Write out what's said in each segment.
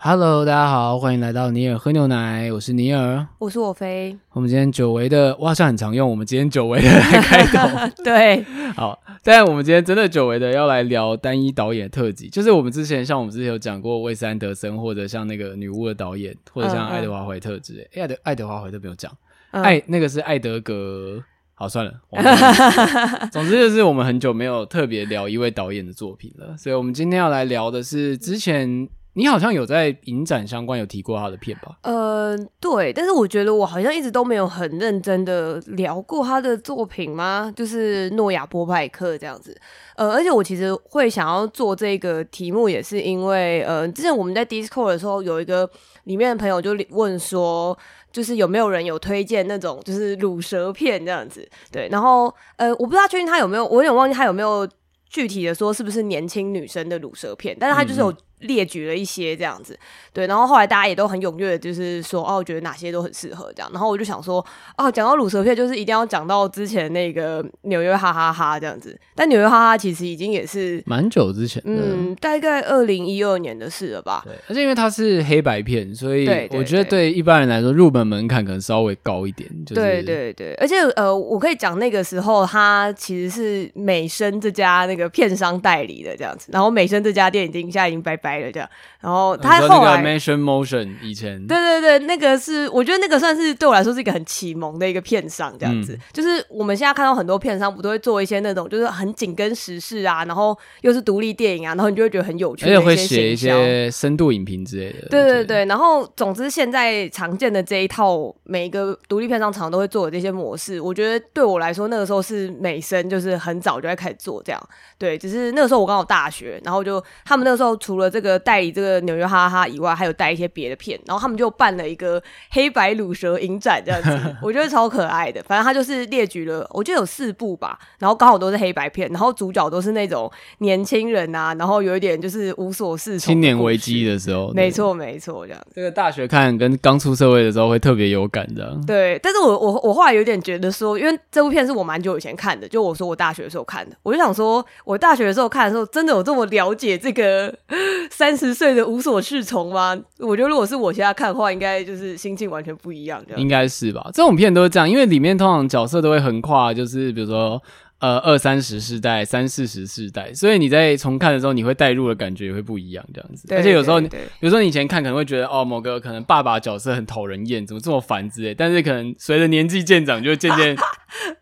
Hello，大家好，欢迎来到尼尔喝牛奶，我是尼尔，我是我飞。我们今天久违的，我好像很常用，我们今天久违的来开头，对，好，但我们今天真的久违的要来聊单一导演特辑，就是我们之前像我们之前有讲过魏斯安德森，或者像那个女巫的导演，或者像爱德华怀特之类，哎、嗯嗯，爱德爱德华怀特没有讲，爱、嗯、那个是爱德格，好算了，总之就是我们很久没有特别聊一位导演的作品了，所以我们今天要来聊的是之前。你好像有在影展相关有提过他的片吧？呃，对，但是我觉得我好像一直都没有很认真的聊过他的作品吗？就是诺亚波派克这样子。呃，而且我其实会想要做这个题目，也是因为呃，之前我们在 Discord 的时候，有一个里面的朋友就问说，就是有没有人有推荐那种就是乳蛇片这样子？对，然后呃，我不知道确定他有没有，我有点忘记他有没有具体的说是不是年轻女生的乳蛇片，但是他就是有。嗯列举了一些这样子，对，然后后来大家也都很踊跃，就是说哦，我觉得哪些都很适合这样，然后我就想说，哦，讲到卤蛇片，就是一定要讲到之前那个纽约哈哈哈这样子，但纽约哈哈其实已经也是蛮久之前的，嗯，大概二零一二年的事了吧。对，而且因为它是黑白片，所以我觉得对一般人来说入门门槛可能稍微高一点。就是、对对对，而且呃，我可以讲那个时候，它其实是美声这家那个片商代理的这样子，然后美声这家店已经现在已经拜拜了这样。然后他后来 Mention Motion 以前对对对，那个是我觉得那个算是对我来说是一个很启蒙的一个片商这样子，嗯，就是我们现在看到很多片商不都会做一些那种就是很紧跟时事啊，然后又是独立电影啊，然后你就会觉得很有趣，而且会写一些深度影评之类的。对对对，然后总之现在常见的这一套每一个独立片商常常都会做的这些模式，我觉得对我来说那个时候是美声，就是很早就在开始做这样。对，只是那个时候我刚好大学，然后就他们那个时候除了这个代理这个纽约哈哈哈以外，还有带一些别的片，然后他们就办了一个黑白鲁蛇影展这样子，我觉得超可爱的。反正他就是列举了，我记得有四部吧，然后刚好都是黑白片，然后主角都是那种年轻人啊，然后有一点就是无所事从，青年危机的时候，没错没错，这样。这个大学看跟刚出社会的时候会特别有感这样。对，但是我我我后来有点觉得说，因为这部片是我蛮久以前看的，就我说我大学的时候看的，我就想说。我大学的时候看的时候，真的有这么了解这个三十岁的无所适从吗？我觉得如果是我现在看的话，应该就是心境完全不一样。应该是吧？这种片都是这样，因为里面通常角色都会横跨，就是比如说呃二三十世代、三四十世代，所以你在重看的时候，你会带入的感觉也会不一样，这样子。而且有时候，比如说你以前看可能会觉得哦，某个可能爸爸角色很讨人厌，怎么这么烦之类，但是可能随着年纪渐长，就渐渐。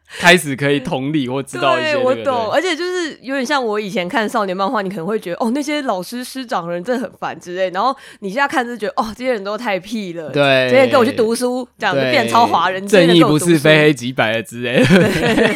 开始可以同理或知道一些、那个，对，我懂，而且就是有点像我以前看少年漫画，你可能会觉得哦，那些老师师长的人真的很烦之类，然后你现在看就觉得哦，这些人都太屁了，对，这些跟我去读书，这样子变超华人，正义不是非黑即白的之类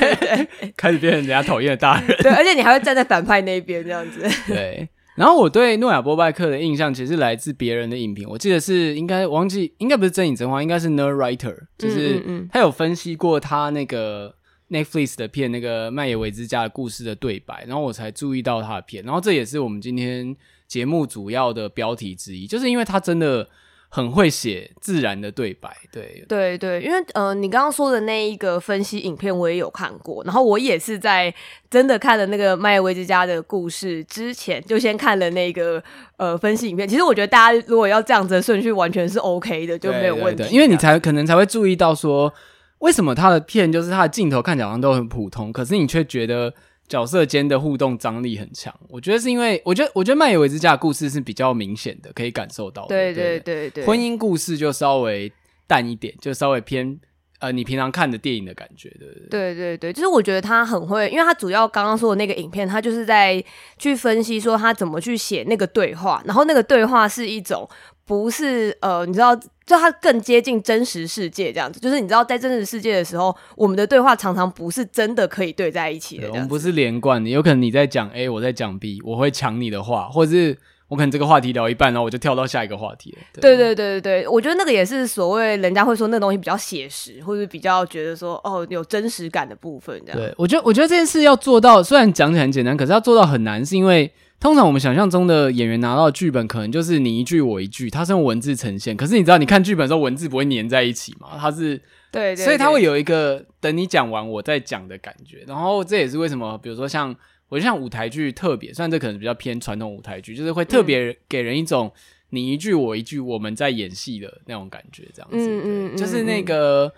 开始变成人家讨厌的大人，对，而且你还会站在反派那边这样子，对。然后我对诺亚波拜克的印象其实是来自别人的影评，我记得是应该忘记，应该不是真影真话，应该是 Nerdwriter，就是他有分析过他那个。Netflix 的片，那个麦野维之家的故事的对白，然后我才注意到他的片，然后这也是我们今天节目主要的标题之一，就是因为他真的很会写自然的对白，对对对，因为呃，你刚刚说的那一个分析影片我也有看过，然后我也是在真的看了那个麦耶维之家的故事之前，就先看了那个呃分析影片。其实我觉得大家如果要这样子的顺序，完全是 OK 的，就没有问题，对对对，因为你才可能才会注意到说。为什么他的片就是他的镜头看起来好像都很普通，可是你却觉得角色间的互动张力很强？我觉得是因为，我觉得我觉得麦耶维之家的故事是比较明显的，可以感受到的。对对对婚姻故事就稍微淡一点，就稍微偏呃你平常看的电影的感觉对。对对对，就是我觉得他很会，因为他主要刚刚说的那个影片，他就是在去分析说他怎么去写那个对话，然后那个对话是一种。不是呃，你知道，就它更接近真实世界这样子。就是你知道，在真实世界的时候，我们的对话常常不是真的可以对在一起的。我们不是连贯的，有可能你在讲 A，我在讲 B，我会抢你的话，或者是我可能这个话题聊一半，然后我就跳到下一个话题了。对对对对对，我觉得那个也是所谓人家会说那东西比较写实，或者比较觉得说哦有真实感的部分这样。对，我觉得我觉得这件事要做到，虽然讲起来很简单，可是要做到很难，是因为。通常我们想象中的演员拿到的剧本，可能就是你一句我一句，它是用文字呈现。可是你知道，你看剧本的时候，文字不会粘在一起嘛？它是对，所以它会有一个等你讲完我再讲的感觉。然后这也是为什么，比如说像我就像舞台剧特别，虽然这可能比较偏传统舞台剧，就是会特别给人一种你一句我一句，我们在演戏的那种感觉，这样子，嗯嗯，嗯，就是那个，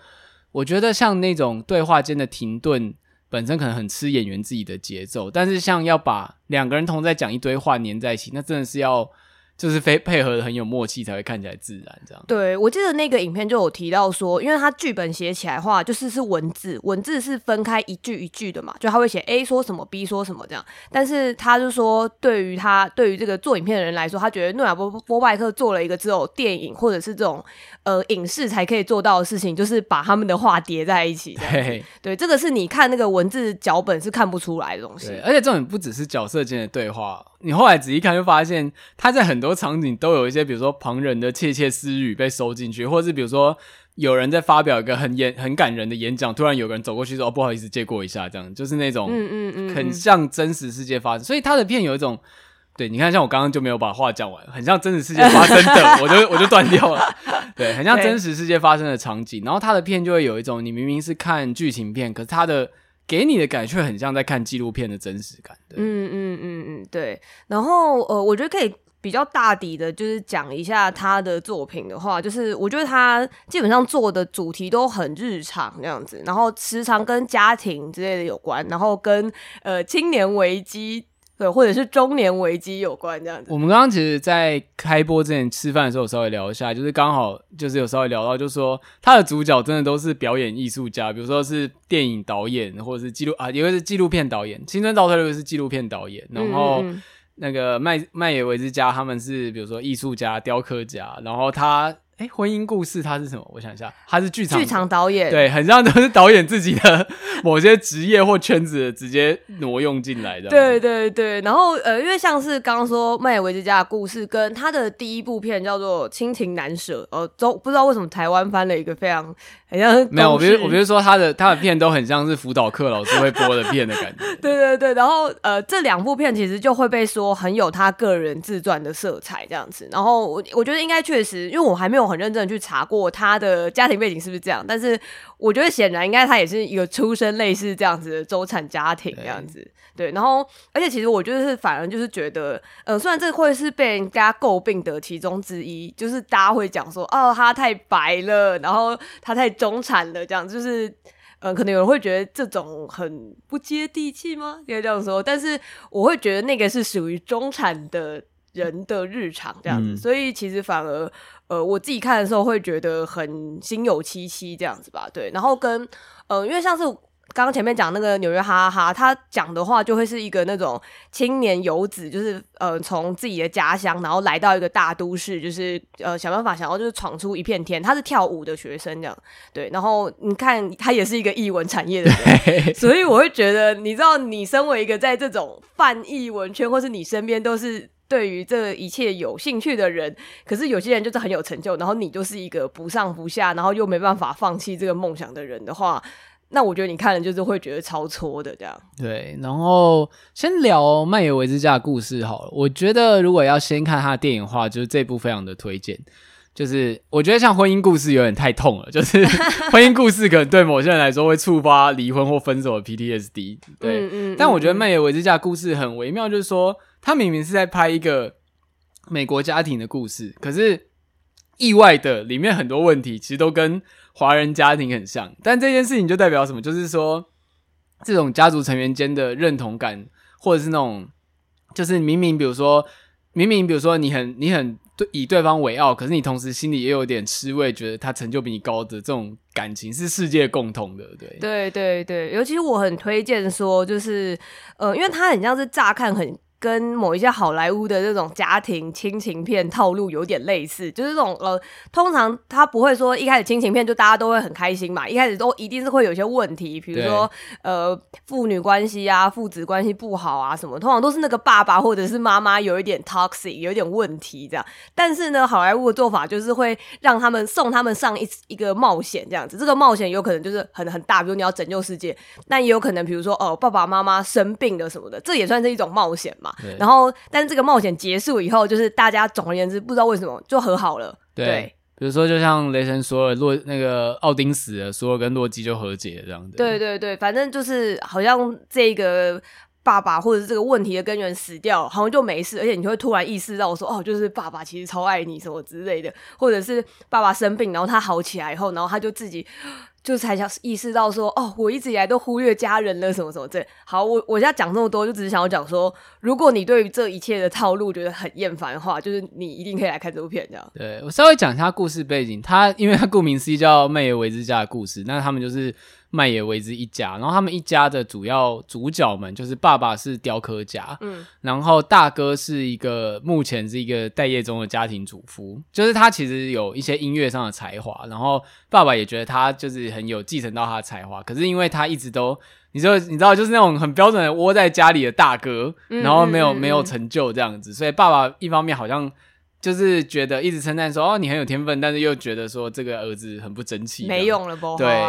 我觉得像那种对话间的停顿，本身可能很吃演员自己的节奏，但是像要把两个人同在讲一堆话粘在一起，那真的是要。就是非配合的很有默契，才会看起来自然这样。对，我记得那个影片就有提到说，因为他剧本写起来的话，就是是文字，文字是分开一句一句的嘛，就他会写 A 说什么，B 说什么这样。但是他就说，对于他对于这个做影片的人来说，他觉得诺亚波波拜克做了一个只有电影或者是这种呃影视才可以做到的事情，就是把他们的话叠在一起。对，对，这个是你看那个文字脚本是看不出来的东西。而且这种不只是角色间的对话。你后来仔细看，就发现他在很多场景都有一些，比如说旁人的窃窃私语被收进去，或者是比如说有人在发表一个很演很感人的演讲，突然有个人走过去说：“哦，不好意思，借过一下。”这样就是那种嗯嗯嗯，很像真实世界发生。所以他的片有一种，对，你看，像我刚刚就没有把话讲完，很像真实世界发生的，我就我就断掉了。对，很像真实世界发生的场景。然后他的片就会有一种，你明明是看剧情片，可是他的。给你的感觉很像在看纪录片的真实感。对，嗯嗯嗯嗯，对。然后呃，我觉得可以比较大底的，就是讲一下他的作品的话，就是我觉得他基本上做的主题都很日常这样子，然后时常跟家庭之类的有关，然后跟呃青年危机。对，或者是中年危机有关这样子。我们刚刚其实，在开播之前吃饭的时候，稍微聊一下，就是刚好就是有稍微聊到，就是说他的主角真的都是表演艺术家，比如说是电影导演，或者是纪录啊，一个是纪录片导演，青春倒退路是纪录片导演，然后那个麦麦野维之家他们是比如说艺术家、雕刻家，然后他。哎，婚姻故事它是什么？我想一下，它是剧场剧场导演，对，很像都是导演自己的某些职业或圈子直接挪用进来的。对对对，然后呃，因为像是刚刚说麦野维之家的故事，跟他的第一部片叫做《亲情难舍》，呃，都不知道为什么台湾翻了一个非常很像没有，我觉得我觉得说他的他的片都很像是辅导课老师会播的片的感觉。对对对，然后呃，这两部片其实就会被说很有他个人自传的色彩这样子。然后我我觉得应该确实，因为我还没有。很认真的去查过他的家庭背景是不是这样，但是我觉得显然应该他也是一个出身类似这样子的中产家庭这样子，对，对。然后，而且其实我觉得是反而就是觉得，呃，虽然这会是被人家诟病的其中之一，就是大家会讲说，哦，他太白了，然后他太中产了，这样就是，嗯，可能有人会觉得这种很不接地气吗？应该这样说，但是我会觉得那个是属于中产的。人的日常这样子，嗯、所以其实反而，呃，我自己看的时候会觉得很心有戚戚这样子吧，对。然后跟，呃，因为像是刚刚前面讲那个纽约哈哈哈，他讲的话就会是一个那种青年游子，就是呃，从自己的家乡，然后来到一个大都市，就是呃，想办法想要就是闯出一片天。他是跳舞的学生这样，对。然后你看，他也是一个艺文产业的人，所以我会觉得，你知道，你身为一个在这种泛艺文圈，或是你身边都是。对于这一切有兴趣的人，可是有些人就是很有成就，然后你就是一个不上不下，然后又没办法放弃这个梦想的人的话，那我觉得你看了就是会觉得超戳的这样。对，然后先聊漫野维之家的故事好了。我觉得如果要先看他的电影的话，就是这部非常的推荐。就是我觉得像婚姻故事有点太痛了，就是 婚姻故事可能对某些人来说会触发离婚或分手的 PTSD。对，嗯嗯嗯，但我觉得漫野维之家故事很微妙，就是说。他明明是在拍一个美国家庭的故事，可是意外的里面很多问题其实都跟华人家庭很像。但这件事情就代表什么？就是说，这种家族成员间的认同感，或者是那种，就是明明比如说，明明比如说你很 你很对以对方为傲，可是你同时心里也有点吃味，觉得他成就比你高的这种感情是世界共同的。对对对对，尤其我很推荐说，就是呃，因为他很像是乍看很。跟某一些好莱坞的这种家庭亲情片套路有点类似，就是这种呃，通常他不会说一开始亲情片就大家都会很开心嘛，一开始都一定是会有一些问题，比如说呃父女关系啊、父子关系不好啊什么，通常都是那个爸爸或者是妈妈有一点 toxic，有一点问题这样。但是呢，好莱坞的做法就是会让他们送他们上一一个冒险这样子，这个冒险有可能就是很很大，比如你要拯救世界，那也有可能比如说哦、呃、爸爸妈妈生病了什么的，这也算是一种冒险嘛。对然后，但是这个冒险结束以后，就是大家总而言之，不知道为什么就和好了。对，对比如说，就像雷神索尔，洛那个奥丁死了，索尔跟洛基就和解了这样子。对对对，反正就是好像这个爸爸或者是这个问题的根源死掉，好像就没事，而且你会突然意识到说，哦，就是爸爸其实超爱你什么之类的，或者是爸爸生病，然后他好起来以后，然后他就自己就才想意识到说，哦，我一直以来都忽略家人了，什么什么这。好，我我现在讲这么多，就只是想要讲说，如果你对于这一切的套路觉得很厌烦的话，就是你一定可以来看这部片，这样。对，我稍微讲一下故事背景，他因为他顾名思义叫麦耶维之家的故事，那他们就是。麦野维之一家，然后他们一家的主要主角们就是爸爸是雕刻家，嗯，然后大哥是一个目前是一个待业中的家庭主妇，就是他其实有一些音乐上的才华，然后爸爸也觉得他就是很有继承到他的才华，可是因为他一直都，你说你知道就是那种很标准的窝在家里的大哥，然后没有没有成就这样子，所以爸爸一方面好像就是觉得一直称赞说哦你很有天分，但是又觉得说这个儿子很不争气，没用了不，对。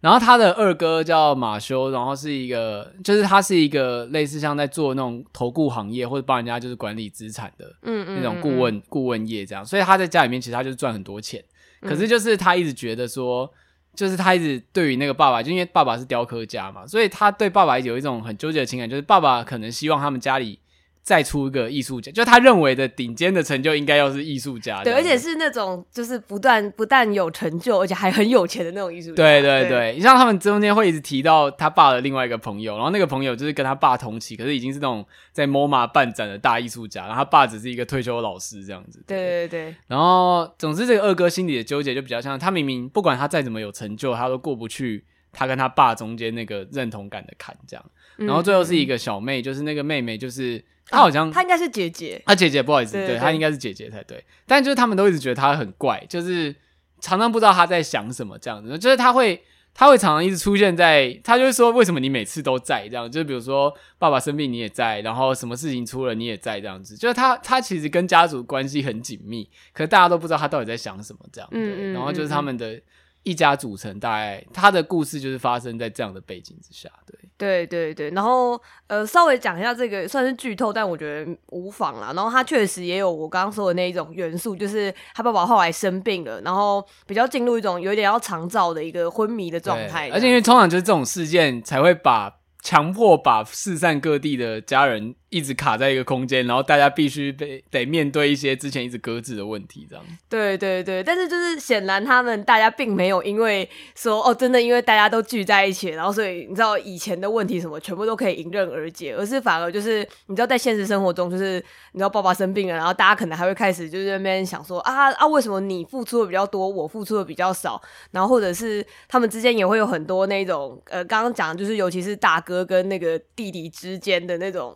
然后他的二哥叫马修，然后是一个，就是他是一个类似像在做那种投顾行业或者帮人家就是管理资产的，嗯嗯，那种顾问顾问业这样，所以他在家里面其实他就是赚很多钱，可是就是他一直觉得说，就是他一直对于那个爸爸，就因为爸爸是雕刻家嘛，所以他对爸爸有一种很纠结的情感，就是爸爸可能希望他们家里。再出一个艺术家，就他认为的顶尖的成就应该要是艺术家，对，而且是那种就是不断不但有成就，而且还很有钱的那种艺术家。对对对，你像他们中间会一直提到他爸的另外一个朋友，然后那个朋友就是跟他爸同期，可是已经是那种在 MoMA 办展的大艺术家，然后他爸只是一个退休老师这样子。对对对，对。然后总之这个二哥心里的纠结就比较像，他明明不管他再怎么有成就，他都过不去他跟他爸中间那个认同感的坎，这样。然后最后是一个小妹，就是那个妹妹，就是。他好像，他应该是姐姐。他姐姐，不好意思，对，他应该是姐姐才对。但就是他们都一直觉得他很怪，就是常常不知道他在想什么这样子。就是他会，他会常常一直出现在，他就会说：“为什么你每次都在？”这样，就是比如说爸爸生病你也在，然后什么事情出了你也在这样子。就是他，他其实跟家族关系很紧密，可是大家都不知道他到底在想什么这样。对，然后就是他们的。一家组成，大概他的故事就是发生在这样的背景之下，对，对对对。然后呃，稍微讲一下这个算是剧透，但我觉得无妨啦。然后他确实也有我刚刚说的那一种元素，就是他爸爸后来生病了，然后比较进入一种有点要长照的一个昏迷的状态。而且因为通常就是这种事件才会把强迫把四散各地的家人。一直卡在一个空间，然后大家必须得得面对一些之前一直搁置的问题，这样。对对对，但是就是显然他们大家并没有因为说哦，真的因为大家都聚在一起，然后所以你知道以前的问题什么全部都可以迎刃而解，而是反而就是你知道在现实生活中，就是你知道爸爸生病了，然后大家可能还会开始就是那边想说啊啊，为什么你付出的比较多，我付出的比较少，然后或者是他们之间也会有很多那种呃，刚刚讲就是尤其是大哥跟那个弟弟之间的那种。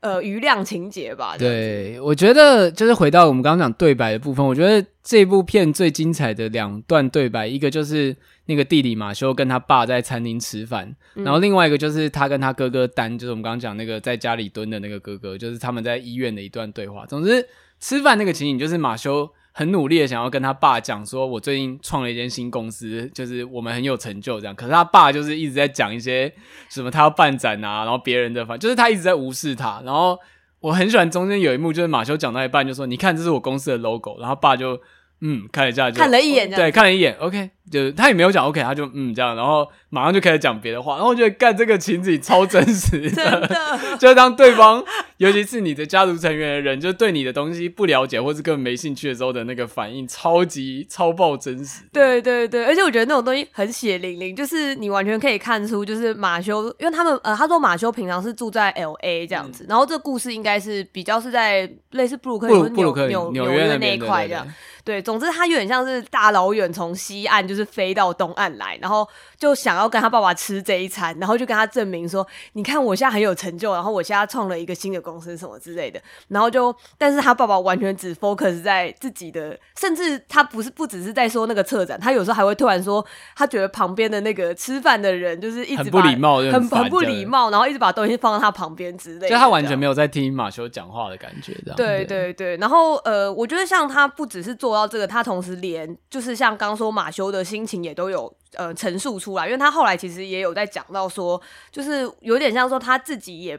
呃，余量情节吧。对，我觉得就是回到我们刚刚讲对白的部分，我觉得这部片最精彩的两段对白，一个就是那个弟弟马修跟他爸在餐厅吃饭，嗯，然后另外一个就是他跟他哥哥丹，就是我们刚刚讲那个在家里蹲的那个哥哥，就是他们在医院的一段对话。总之，吃饭那个情景就是马修。很努力的想要跟他爸讲说，我最近创了一间新公司，就是我们很有成就这样。可是他爸就是一直在讲一些什么他要办展啊，然后别人的反，就是他一直在无视他。然后我很喜欢中间有一幕，就是马修讲到一半就说：“你看，这是我公司的 logo。”然后爸就嗯看了一下就，看了一眼，对，看了一眼，OK。就是他也没有讲 OK，他就嗯这样，然后马上就开始讲别的话，然后我觉得干这个情景超真实 的，真的，就是当对方，尤其是你的家族成员的人，就对你的东西不了解或是根本没兴趣的时候的那个反应，超级超爆真实。对对对，而且我觉得那种东西很血淋淋，就是你完全可以看出，就是马修，因为他们呃，他说马修平常是住在 LA 这样子，嗯、然后这个故事应该是比较是在类似布鲁克林、纽纽纽约的那一块这样。对，总之他有点像是大老远从西岸就是。飞到东岸来，然后就想要跟他爸爸吃这一餐，然后就跟他证明说：“你看，我现在很有成就，然后我现在创了一个新的公司什么之类的。”然后就，但是他爸爸完全只 focus 在自己的，甚至他不是不只是在说那个策展，他有时候还会突然说，他觉得旁边的那个吃饭的人就是一直很不礼貌，很很不礼貌，然后一直把东西放在他旁边之类的，就他完全没有在听马修讲话的感觉，这样。对对对，然后呃，我觉得像他不只是做到这个，他同时连就是像刚说马修的心情也都有呃陈述出来，因为他后来其实也有在讲到说，就是有点像说他自己也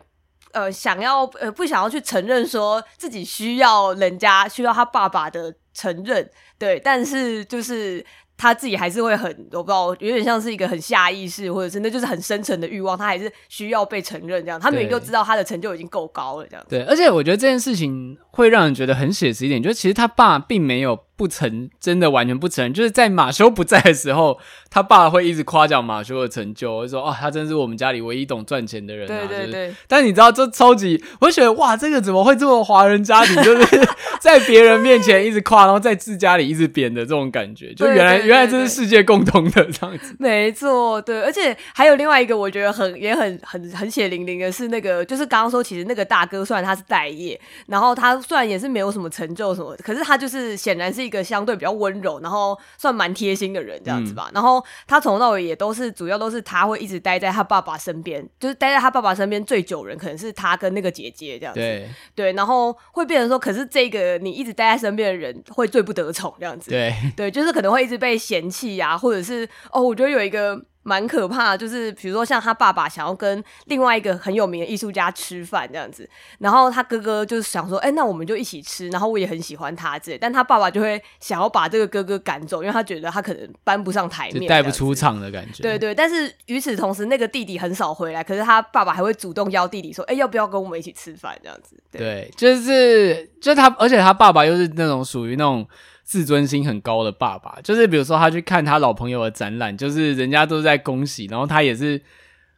呃想要呃不想要去承认说自己需要人家需要他爸爸的承认，对，但是就是。他自己还是会很，我不知道，有点像是一个很下意识，或者是那就是很深层的欲望，他还是需要被承认这样。他明明就知道他的成就已经够高了这样。对，而且我觉得这件事情会让人觉得很写实一点，就是其实他爸并没有。不曾真的完全不承认，就是在马修不在的时候，他爸会一直夸奖马修的成就，会说：“哦，他真是我们家里唯一懂赚钱的人啊。”对对对。但你知道，这超级，我就觉得哇，这个怎么会这么华人家庭？就是在别人面前一直夸，然后在自家里一直贬的这种感觉，就原来原来这是世界共同的这样子。没错，对，而且还有另外一个，我觉得很也很很很血淋淋的是那个，就是刚刚说，其实那个大哥虽然他是待业，然后他虽然也是没有什么成就什么，可是他就是显然是一个相对比较温。柔，然后算蛮贴心的人这样子吧。嗯、然后他从头到尾也都是，主要都是他会一直待在他爸爸身边，就是待在他爸爸身边最久人，可能是他跟那个姐姐这样子。对，对，然后会变成说，可是这个你一直待在身边的人会最不得宠这样子。对，对，就是可能会一直被嫌弃呀、啊，或者是哦，我觉得有一个。蛮可怕的，就是比如说像他爸爸想要跟另外一个很有名的艺术家吃饭这样子，然后他哥哥就是想说，哎、欸，那我们就一起吃，然后我也很喜欢他这，但他爸爸就会想要把这个哥哥赶走，因为他觉得他可能搬不上台面，带不出场的感觉。对对，但是与此同时，那个弟弟很少回来，可是他爸爸还会主动邀弟弟说，哎、欸，要不要跟我们一起吃饭这样子？对，对就是就是他，而且他爸爸又是那种属于那种。自尊心很高的爸爸，就是比如说他去看他老朋友的展览，就是人家都在恭喜，然后他也是，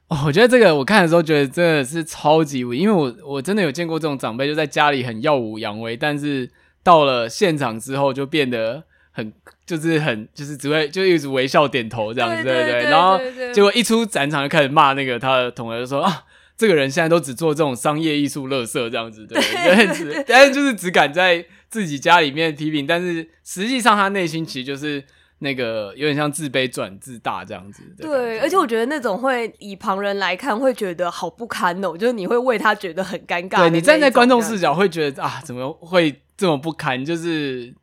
哦，我觉得这个我看的时候觉得真的是超级无，因为我我真的有见过这种长辈，就在家里很耀武扬威，但是到了现场之后就变得很就是很就是只会就一直微笑点头这样子，对对对，然后结果一出展场就开始骂那个他的同学，就说啊，这个人现在都只做这种商业艺术垃圾这样子，对，这样子，但是就是只敢在。自己家里面批评，但是实际上他内心其实就是那个有点像自卑转自大这样子。对，而且我觉得那种会以旁人来看会觉得好不堪哦，就是你会为他觉得很尴尬。对，你站在观众视角会觉得啊，怎么会这么不堪？就是。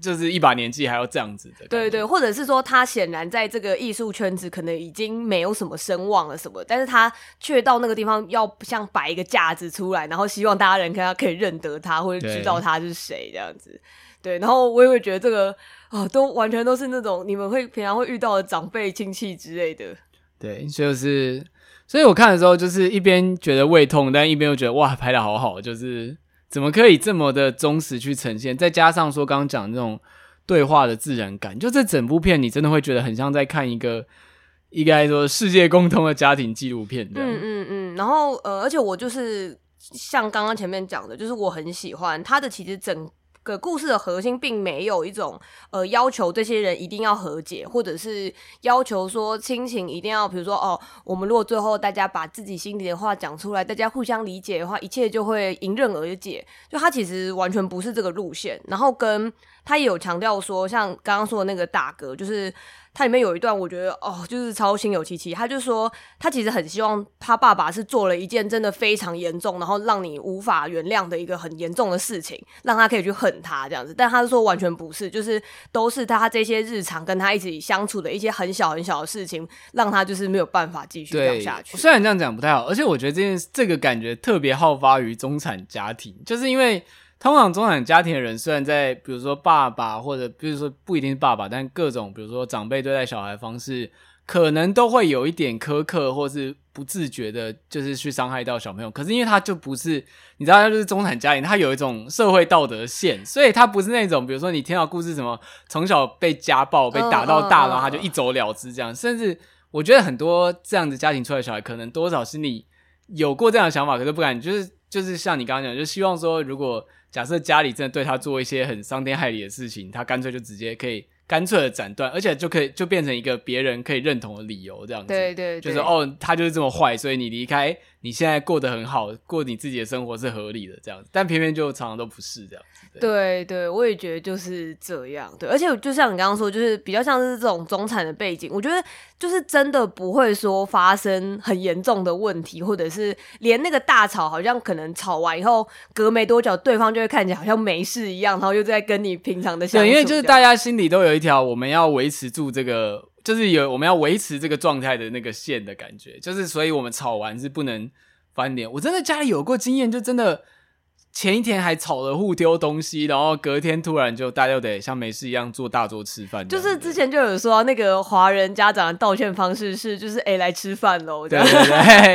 就是一把年纪还要这样子的，对对，或者是说他显然在这个艺术圈子可能已经没有什么声望了什么，但是他却到那个地方要像摆一个架子出来，然后希望大家人看他可以认得他或者知道他是谁这样子，对，然后我也会觉得这个啊、哦，都完全都是那种你们会平常会遇到的长辈亲戚之类的，对，就是，所以我看的时候就是一边觉得胃痛，但一边又觉得哇，拍的好好，就是。怎么可以这么的忠实去呈现？再加上说刚刚讲的那种对话的自然感，就这整部片你真的会觉得很像在看一个应该说世界共通的家庭纪录片这样。嗯嗯嗯。然后呃，而且我就是像刚刚前面讲的，就是我很喜欢他的其实整。个故事的核心并没有一种呃要求这些人一定要和解，或者是要求说亲情一定要，比如说哦，我们如果最后大家把自己心里的话讲出来，大家互相理解的话，一切就会迎刃而解。就他其实完全不是这个路线，然后跟他也有强调说，像刚刚说的那个大哥，就是。它里面有一段，我觉得哦，就是超心有戚戚。他就说，他其实很希望他爸爸是做了一件真的非常严重，然后让你无法原谅的一个很严重的事情，让他可以去恨他这样子。但他说完全不是，就是都是他这些日常跟他一起相处的一些很小很小的事情，让他就是没有办法继续这样下去。虽然这样讲不太好，而且我觉得这件这个感觉特别好发于中产家庭，就是因为。通常中产家庭的人，虽然在比如说爸爸或者比如说不一定是爸爸，但各种比如说长辈对待小孩的方式，可能都会有一点苛刻，或是不自觉的，就是去伤害到小朋友。可是因为他就不是，你知道，他就是中产家庭，他有一种社会道德线，所以他不是那种比如说你听到故事什么从小被家暴被打到大，然后他就一走了之这样。甚至我觉得很多这样子家庭出来小孩，可能多少心里有过这样的想法，可是不敢，就是就是像你刚刚讲，就希望说如果。假设家里真的对他做一些很伤天害理的事情，他干脆就直接可以干脆的斩断，而且就可以就变成一个别人可以认同的理由，这样子。对对对，就是哦，他就是这么坏，所以你离开，你现在过得很好，过你自己的生活是合理的这样子。但偏偏就常常都不是这样。对对，我也觉得就是这样。对，而且就像你刚刚说，就是比较像是这种中产的背景，我觉得就是真的不会说发生很严重的问题，或者是连那个大吵，好像可能吵完以后隔没多久，对方就会看起来好像没事一样，然后又在跟你平常的相处。对，因为就是大家心里都有一条我们要维持住这个，就是有我们要维持这个状态的那个线的感觉，就是所以我们炒完是不能翻脸。我真的家里有过经验，就真的。前一天还吵了互丢东西，然后隔天突然就大家又得像没事一样坐大桌吃饭。就是之前就有说那个华人家长的道歉方式是，就是哎、欸、来吃饭喽，对对对，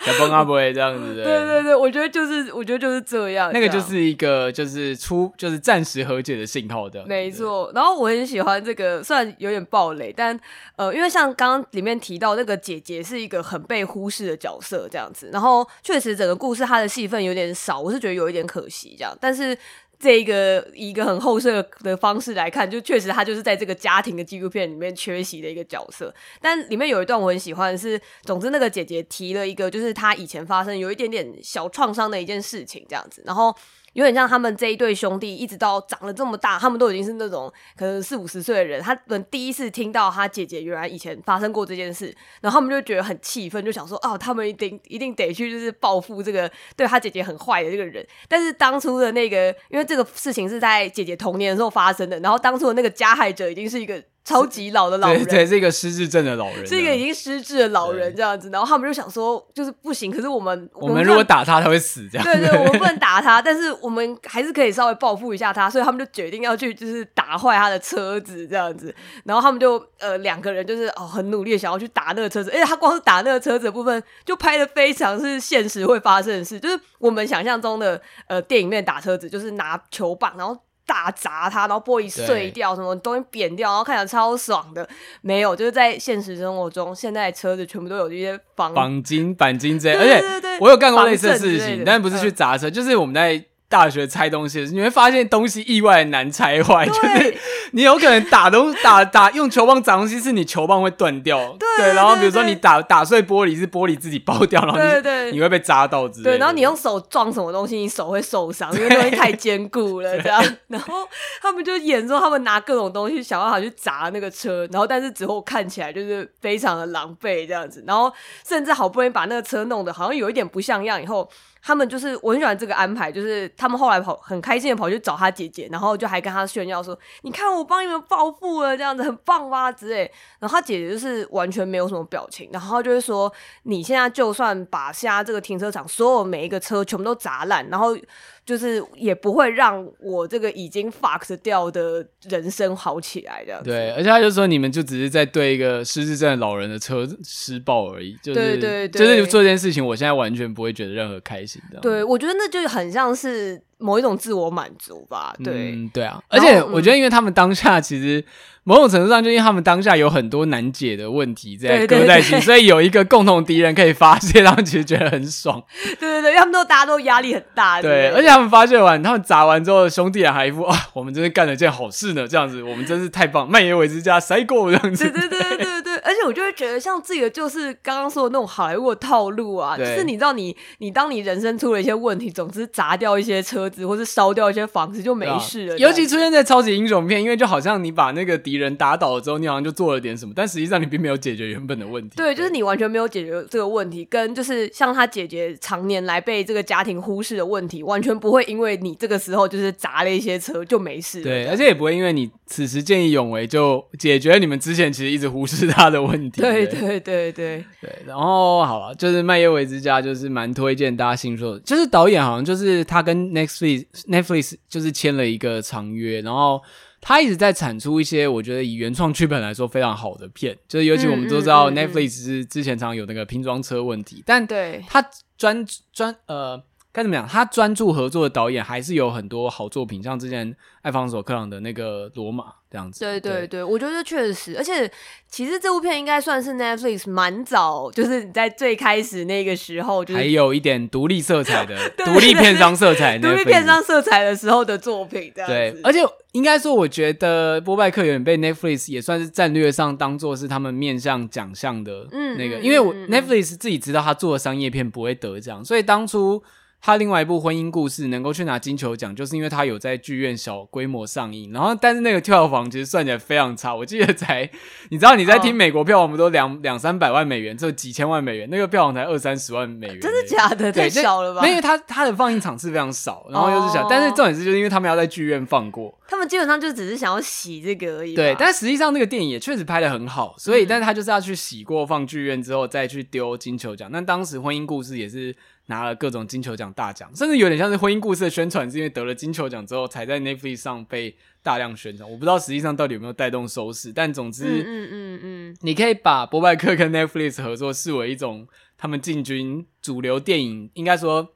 小崩阿不会这样子的。对对对，我觉得就是我觉得就是这样，那个就是一个就是出就是暂时和解的信号的。没错，然后我很喜欢这个，虽然有点暴雷，但呃，因为像刚刚里面提到那个姐姐是一个很被忽视的角色这样子，然后确实整个故事她的戏份有点少，我是觉得有一点。很可惜，这样，但是这个一个很后设的方式来看，就确实他就是在这个家庭的纪录片里面缺席的一个角色。但里面有一段我很喜欢是，总之那个姐姐提了一个，就是她以前发生有一点点小创伤的一件事情，这样子，然后。有点像他们这一对兄弟，一直到长了这么大，他们都已经是那种可能四五十岁的人。他们第一次听到他姐姐原来以前发生过这件事，然后他们就觉得很气愤，就想说：哦，他们一定一定得去，就是报复这个对他姐姐很坏的这个人。但是当初的那个，因为这个事情是在姐姐童年的时候发生的，然后当初的那个加害者已经是一个。超级老的老人，对，对，是一个失智症的老人，是一个已经失智的老人这样子。然后他们就想说，就是不行，可是我们我们如果打他，他会死这样。对，对对，我们不能打他，但是我们还是可以稍微报复一下他，所以他们就决定要去，就是打坏他的车子这样子。然后他们就呃两个人就是哦很努力的想要去打那个车子，而且他光是打那个车子的部分就拍的非常是现实会发生的事，就是我们想象中的呃电影里面打车子就是拿球棒然后。大砸它，然后玻璃碎掉，什么东西扁掉，然后看起来超爽的。没有，就是在现实生活中，现在的车子全部都有这些绑绑金、钣金之类。而且我有干过类似的事情，但不是去砸车，嗯、就是我们在。大学拆东西你会发现东西意外难拆坏，就是你有可能打东打打用球棒砸东西，是你球棒会断掉，对，对，然后比如说你打打碎玻璃，是玻璃自己爆掉，然后你对对对，你会被砸到之类的。对，然后你用手撞什么东西，你手会受伤，因为东西太坚固了，这样。然后他们就演说，他们拿各种东西想办法去砸那个车，然后但是之后看起来就是非常的狼狈这样子，然后甚至好不容易把那个车弄得好像有一点不像样以后。他们就是我很喜欢这个安排，就是他们后来跑很开心的跑去找他姐姐，然后就还跟他炫耀说：“你看我帮你们报复了，这样子很棒吧？”之类。然后他姐姐就是完全没有什么表情，然后就会说：“你现在就算把现在这个停车场所有每一个车全部都砸烂，然后。”就是也不会让我这个已经 fuck 掉的人生好起来这样子。对，而且他就说，你们就只是在对一个失智症老人的车施暴而已。就是、对对对，就是做这件事情，我现在完全不会觉得任何开心的。对，我觉得那就很像是某一种自我满足吧。对，嗯、对啊。而且我觉得，因为他们当下其实。某种程度上，就因为他们当下有很多难解的问题在搁在一起，所以有一个共同敌人可以发泄，他们其实觉得很爽。对对对，他们都大家都压力很大。对，对，而且他们发泄完，他们砸完之后，兄弟俩还一副啊，我们真是干了件好事呢，这样子，我们真是太棒，蔓延为之家塞过这样子。对对对对且我就会觉得，像这个就是刚刚说的那种好莱坞的套路啊，就是你知道你，你你当你人生出了一些问题，总之砸掉一些车子，或是烧掉一些房子就没事了。尤其出现在超级英雄片，因为就好像你把那个敌人打倒了之后。你好像就做了点什么，但实际上你并没有解决原本的问题。对，就是你完全没有解决这个问题，跟就是像他姐姐常年来被这个家庭忽视的问题，完全不会因为你这个时候就是砸了一些车就没事。对，而且也不会因为你此时见义勇为就解决你们之前其实一直忽视他的问题。对对对对对。然后好了，就是蔓延维之家就是蛮推荐大家新说的，就是导演好像就是他跟 Netflix Netflix 就是签了一个长约，然后。他一直在产出一些我觉得以原创剧本来说非常好的片，就是尤其我们都知道 Netflix 是之前常有那个拼装车问题，但对他专专呃。该怎么讲？他专注合作的导演还是有很多好作品，像之前艾方索克朗的那个《罗马》这样子。对对对，对我觉得确实，而且其实这部片应该算是 Netflix 蛮早，就是在最开始那个时候，就是还有一点独立色彩的 独立片商色彩，独立片商色彩的时候的作品。这样子。对，而且应该说，我觉得波拜克有点被 Netflix 也算是战略上当做是他们面向奖项的那个，嗯、因为我 Netflix 自己知道他做的商业片不会得奖，所以当初。他另外一部婚姻故事能够去拿金球奖，就是因为他有在剧院小规模上映，然后但是那个票房其实算起来非常差，我记得才，你知道你在听美国票房不都两两三百万美元，这几千万美元，那个票房才二三十万美元，真的假的？太小了吧？因为他他的放映场次非常少，然后又是小，但是重点是就是因为他们要在剧院放过，他们基本上就只是想要洗这个而已。对，但实际上那个电影也确实拍的很好，所以但是他就是要去洗过放剧院之后再去丢金球奖。那当时婚姻故事也是。拿了各种金球奖大奖，甚至有点像是婚姻故事的宣传，是因为得了金球奖之后才在 Netflix 上被大量宣传。我不知道实际上到底有没有带动收视，但总之，嗯嗯嗯嗯，你可以把波拜克跟 Netflix 合作视为一种他们进军主流电影，应该说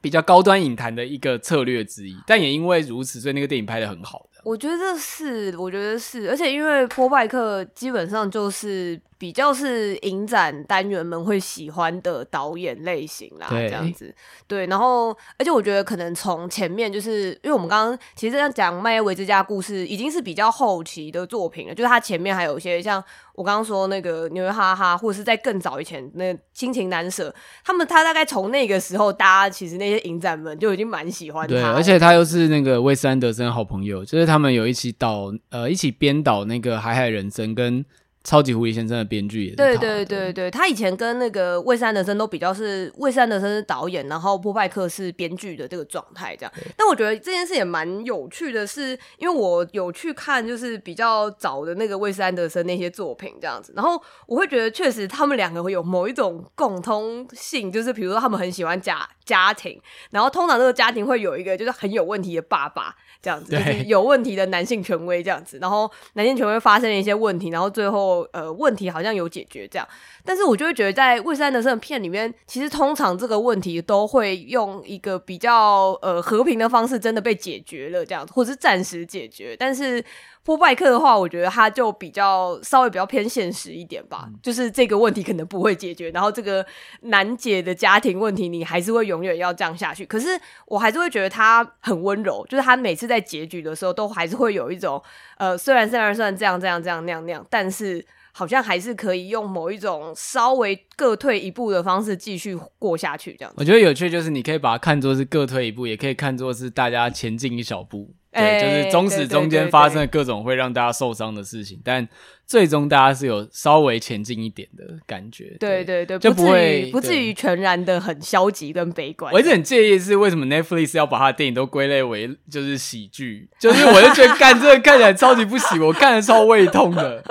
比较高端影坛的一个策略之一。但也因为如此，所以那个电影拍的很好的。我觉得是，我觉得是，而且因为波拜克基本上就是。比较是影展单元们会喜欢的导演类型啦，对这样子，对，然后而且我觉得可能从前面就是因为我们刚刚其实这样讲《麦耶维之家》故事已经是比较后期的作品了，就是他前面还有一些像我刚刚说那个《纽约哈哈》，或者是在更早以前那《亲情难舍》，他们他大概从那个时候，大家其实那些影展们就已经蛮喜欢他，对，而且他又是那个韦斯安德森好朋友，就是他们有一起导呃一起编导那个《海海人生》跟。超级狐狸先生的编剧也是，对对对对，他以前跟那个韦斯安德森都比较是韦斯安德森是导演，然后波派克是编剧的这个状态这样。但我觉得这件事也蛮有趣的是，是因为我有去看就是比较早的那个魏斯安德森那些作品这样子，然后我会觉得确实他们两个会有某一种共通性，就是比如说他们很喜欢家家庭，然后通常这个家庭会有一个就是很有问题的爸爸。这样子就是有问题的男性权威这样子，然后男性权威发生了一些问题，然后最后呃问题好像有解决这样，但是我就会觉得在韦斯安德森的片里面，其实通常这个问题都会用一个比较呃和平的方式真的被解决了这样，或者是暂时解决，但是。波拜克的话，我觉得他就比较稍微比较偏现实一点吧，嗯、就是这个问题可能不会解决，然后这个难解的家庭问题，你还是会永远要这样下去。可是我还是会觉得他很温柔，就是他每次在结局的时候，都还是会有一种呃，虽然虽然虽然这样这样这样那样那样，但是好像还是可以用某一种稍微各退一步的方式继续过下去。这样，我觉得有趣就是你可以把它看作是各退一步，也可以看作是大家前进一小步。对，就是中史中间发生了各种会让大家受伤的事情，但最终大家是有稍微前进一点的感觉。对对对，就不会不至于全然的很消极跟悲观。我一直很介意是为什么 Netflix 要把他的电影都归类为就是喜剧，就是我就觉得 干这个看起来超级不喜，我看的超胃痛的。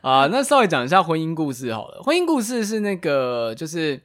啊，那稍微讲一下婚姻故事好了。婚姻故事是那个，就是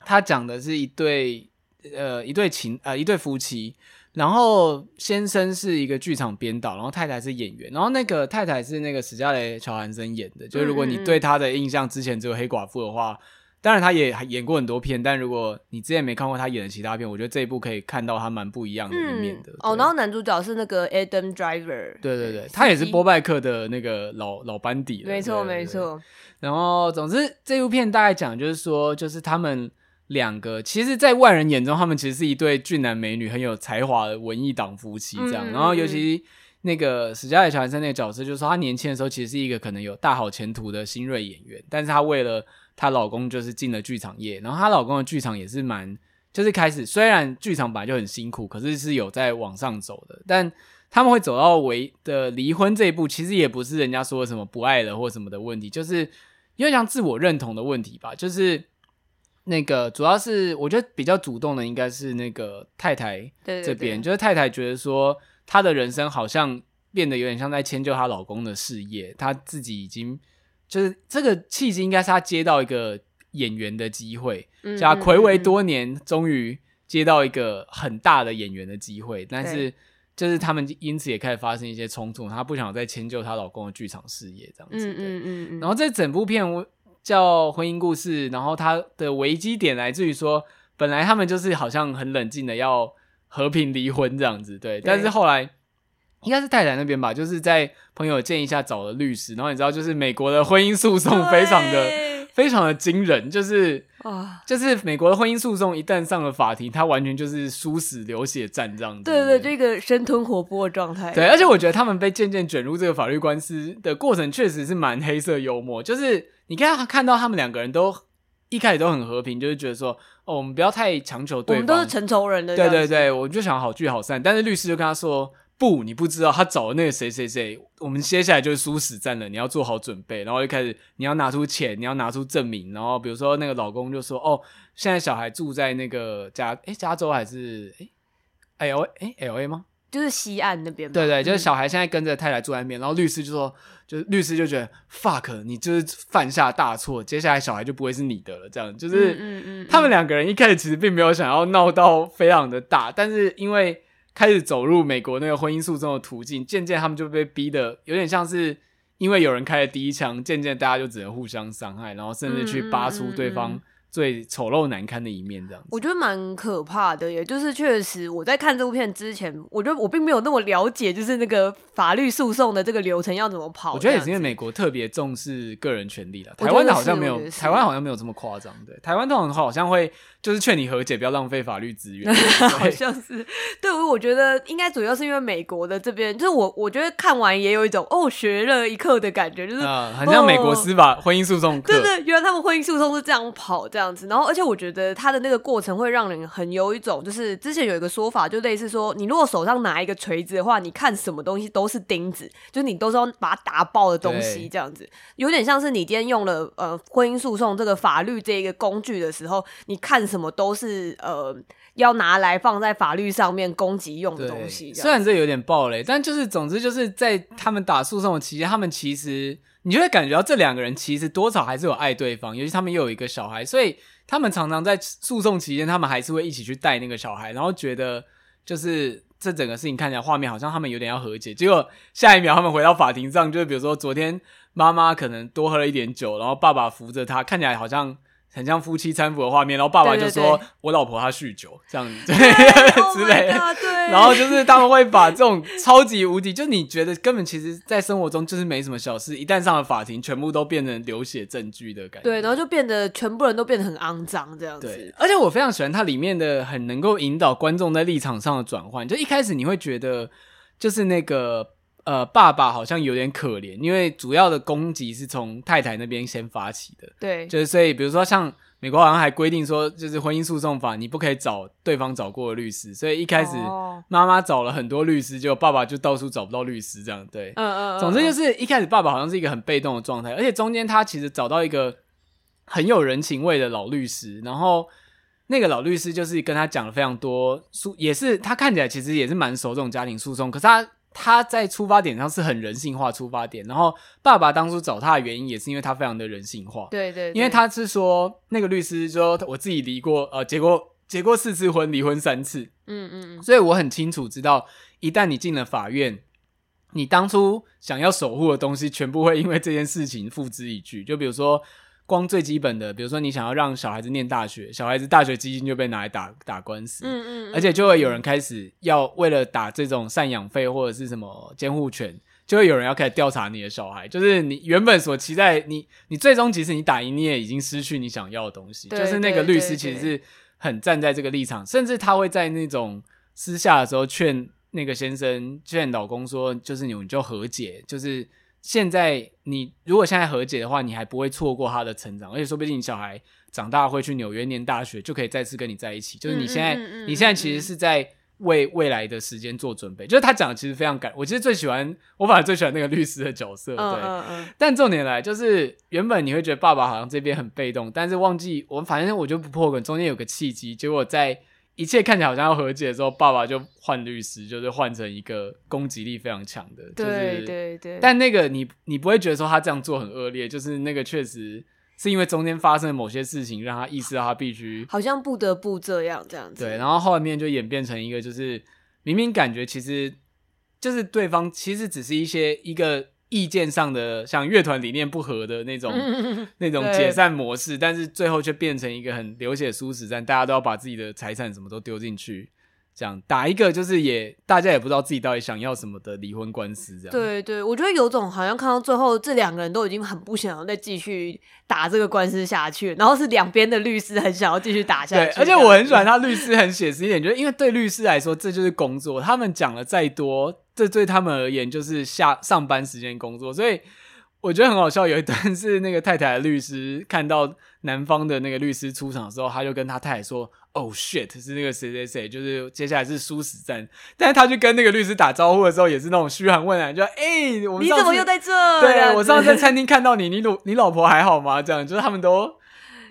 他讲的是一对呃一对情呃一对夫妻。然后先生是一个剧场编导，然后太太是演员，然后那个太太是那个史嘉蕾·乔韩森演的。就是如果你对他的印象之前只有黑寡妇的话，当然她也演过很多片，但如果你之前没看过她演的其他片，我觉得这一部可以看到她蛮不一样的一面的。嗯、哦，然后男主角是那个 Adam Driver，对对对，他也是波拜克的那个老老班底了。没错没错。然后总之这部片大概讲就是说，就是他们。两个其实，在外人眼中，他们其实是一对俊男美女、很有才华的文艺党夫妻这样。嗯、然后，尤其那个史嘉蕾·乔安森那个角色，就是说，她年轻的时候其实是一个可能有大好前途的新锐演员，但是她为了她老公，就是进了剧场业。然后，她老公的剧场也是蛮，就是开始虽然剧场本来就很辛苦，可是是有在往上走的。但他们会走到为的离婚这一步，其实也不是人家说什么不爱了或什么的问题，就是因为像自我认同的问题吧，就是。那个主要是我觉得比较主动的应该是那个太太这边，就是太太觉得说她的人生好像变得有点像在迁就她老公的事业，她自己已经就是这个契机应该是她接到一个演员的机会，叫她睽违多年终于接到一个很大的演员的机会，但是就是他们因此也开始发生一些冲突，她不想再迁就她老公的剧场事业这样子，嗯嗯嗯嗯，然后这整部片我。叫婚姻故事，然后它的危机点来自于说，本来他们就是好像很冷静的要和平离婚这样子，对。对，但是后来应该是太太那边吧，就是在朋友建议下找了律师，然后你知道，就是美国的婚姻诉讼非常的非常的惊人，就是啊，就是美国的婚姻诉讼一旦上了法庭，它完全就是殊死流血战这样子。对对，对，这个生吞活剥的状态。对，而且我觉得他们被渐渐卷入这个法律官司的过程，确实是蛮黑色幽默，就是。你看，看到他们两个人都一开始都很和平，就是觉得说，哦，我们不要太强求对方。我们都是成仇人的。对对对，我就想好聚好散。但是律师就跟他说，不，你不知道，他找的那个谁谁谁，我们接下来就是殊死战了，你要做好准备。然后就开始，你要拿出钱，你要拿出证明。然后比如说那个老公就说，哦，现在小孩住在那个加，诶，加州还是诶，L A，诶，L A 吗？就是西岸那边。对对，就是小孩现在跟着太太住在那边，然后律师就说，就是律师就觉得 fuck，你就是犯下大错，接下来小孩就不会是你的了。这样就是，嗯嗯嗯，他们两个人一开始其实并没有想要闹到非常的大，但是因为开始走入美国那个婚姻诉讼的途径，渐渐他们就被逼的有点像是。因为有人开了第一枪，渐渐大家就只能互相伤害，然后甚至去扒出对方最丑陋难堪的一面，这样子。我觉得蛮可怕的，也就是确实我在看这部片之前，我觉得我并没有那么了解，就是那个法律诉讼的这个流程要怎么跑。我觉得也是因为美国特别重视个人权利了，台湾的好像没有，台湾好像没有这么夸张。对，台湾通常好像会。就是劝你和解，不要浪费法律资源。好像是，对，我觉得应该主要是因为美国的这边，就是我我觉得看完也有一种哦学了一课的感觉，就是很像美国司法婚姻诉讼课。对对，原来他们婚姻诉讼是这样跑这样子，然后而且我觉得他的那个过程会让人很有一种，就是之前有一个说法，就类似说，你如果手上拿一个锤子的话，你看什么东西都是钉子，就是你都是要把它打爆的东西这样子，有点像是你今天用了呃婚姻诉讼这个法律这一个工具的时候，你看。什么都是呃要拿来放在法律上面攻击用的东西。虽然这有点暴雷，但就是总之就是在他们打诉讼的期间，他们其实你就会感觉到这两个人其实多少还是有爱对方，尤其他们又有一个小孩，所以他们常常在诉讼期间，他们还是会一起去带那个小孩，然后觉得就是这整个事情看起来画面好像他们有点要和解，结果下一秒他们回到法庭上，就是比如说昨天妈妈可能多喝了一点酒，然后爸爸扶着他，看起来好像。很像夫妻搀扶的画面，然后爸爸就说：“对对对，我老婆她酗酒，这样子 对之类的。Oh ”然后就是他们会把这种超级无敌，就你觉得根本其实，在生活中就是没什么小事，一旦上了法庭，全部都变成流血证据的感觉。对，然后就变得全部人都变得很肮脏这样子。对，而且我非常喜欢它里面的很能够引导观众在立场上的转换。就一开始你会觉得，就是那个。呃，爸爸好像有点可怜，因为主要的攻击是从太太那边先发起的。对，就是所以，比如说像美国好像还规定说，就是婚姻诉讼法，你不可以找对方找过的律师。所以一开始妈妈找了很多律师，结果爸爸就到处找不到律师，这样对。嗯嗯。总之就是一开始爸爸好像是一个很被动的状态，而且中间他其实找到一个很有人情味的老律师，然后那个老律师就是跟他讲了非常多诉，也是他看起来其实也是蛮熟这种家庭诉讼，可是他。他在出发点上是很人性化出发点，然后爸爸当初找他的原因也是因为他非常的人性化。对对，因为他是说那个律师说我自己离过呃结过结过四次婚，离婚三次。嗯嗯，所以我很清楚知道，一旦你进了法院，你当初想要守护的东西全部会因为这件事情付之一炬。就比如说。光最基本的，比如说你想要让小孩子念大学，小孩子大学基金就被拿来打打官司，嗯嗯，嗯，而且就会有人开始要为了打这种赡养费或者是什么监护权，就会有人要开始调查你的小孩，就是你原本所期待你，你最终即使你打赢，你也已经失去你想要的东西。就是那个律师其实是很站在这个立场，甚至他会在那种私下的时候劝那个先生劝老公说，就是你们就和解，就是。现在你如果现在和解的话，你还不会错过他的成长，而且说不定你小孩长大会去纽约念大学，就可以再次跟你在一起。就是你现在，嗯嗯嗯嗯、你现在其实是在为未来的时间做准备。就是他讲的其实非常感，我其实最喜欢，我反而最喜欢那个律师的角色。对，但重点来就是，原本你会觉得爸爸好像这边很被动，但是忘记我，反正我就不破梗，中间有个契机，结果在。一切看起来好像要和解的时候，爸爸就换律师，就是换成一个攻击力非常强的，就是对对对。但那个你你不会觉得说他这样做很恶劣，就是那个确实是因为中间发生了某些事情，让他意识到他必须好像不得不这样这样子。对，然后后面就演变成一个，就是明明感觉其实就是对方其实只是一些一个。意见上的像乐团理念不合的那种 那种解散模式，但是最后却变成一个很流血殊死战，大家都要把自己的财产什么都丢进去，这样打一个就是也大家也不知道自己到底想要什么的离婚官司，这样。对对，我觉得有种好像看到最后这两个人都已经很不想要再继续打这个官司下去，然后是两边的律师很想要继续打下去。对，而且我很喜欢他律师很写实一点，就是因为对律师来说这就是工作，他们讲了再多。这对他们而言就是下上班时间工作，所以我觉得很好笑。有一段是那个太太的律师看到男方的那个律师出场的时候，他就跟他太太说：“Oh shit，是那个谁谁谁，就是接下来是殊死战。”但是他去跟那个律师打招呼的时候，也是那种嘘寒问暖，就说：“哎、欸，我们你怎么又在这？对啊，我上次在餐厅看到你，你老你老婆还好吗？这样就是他们都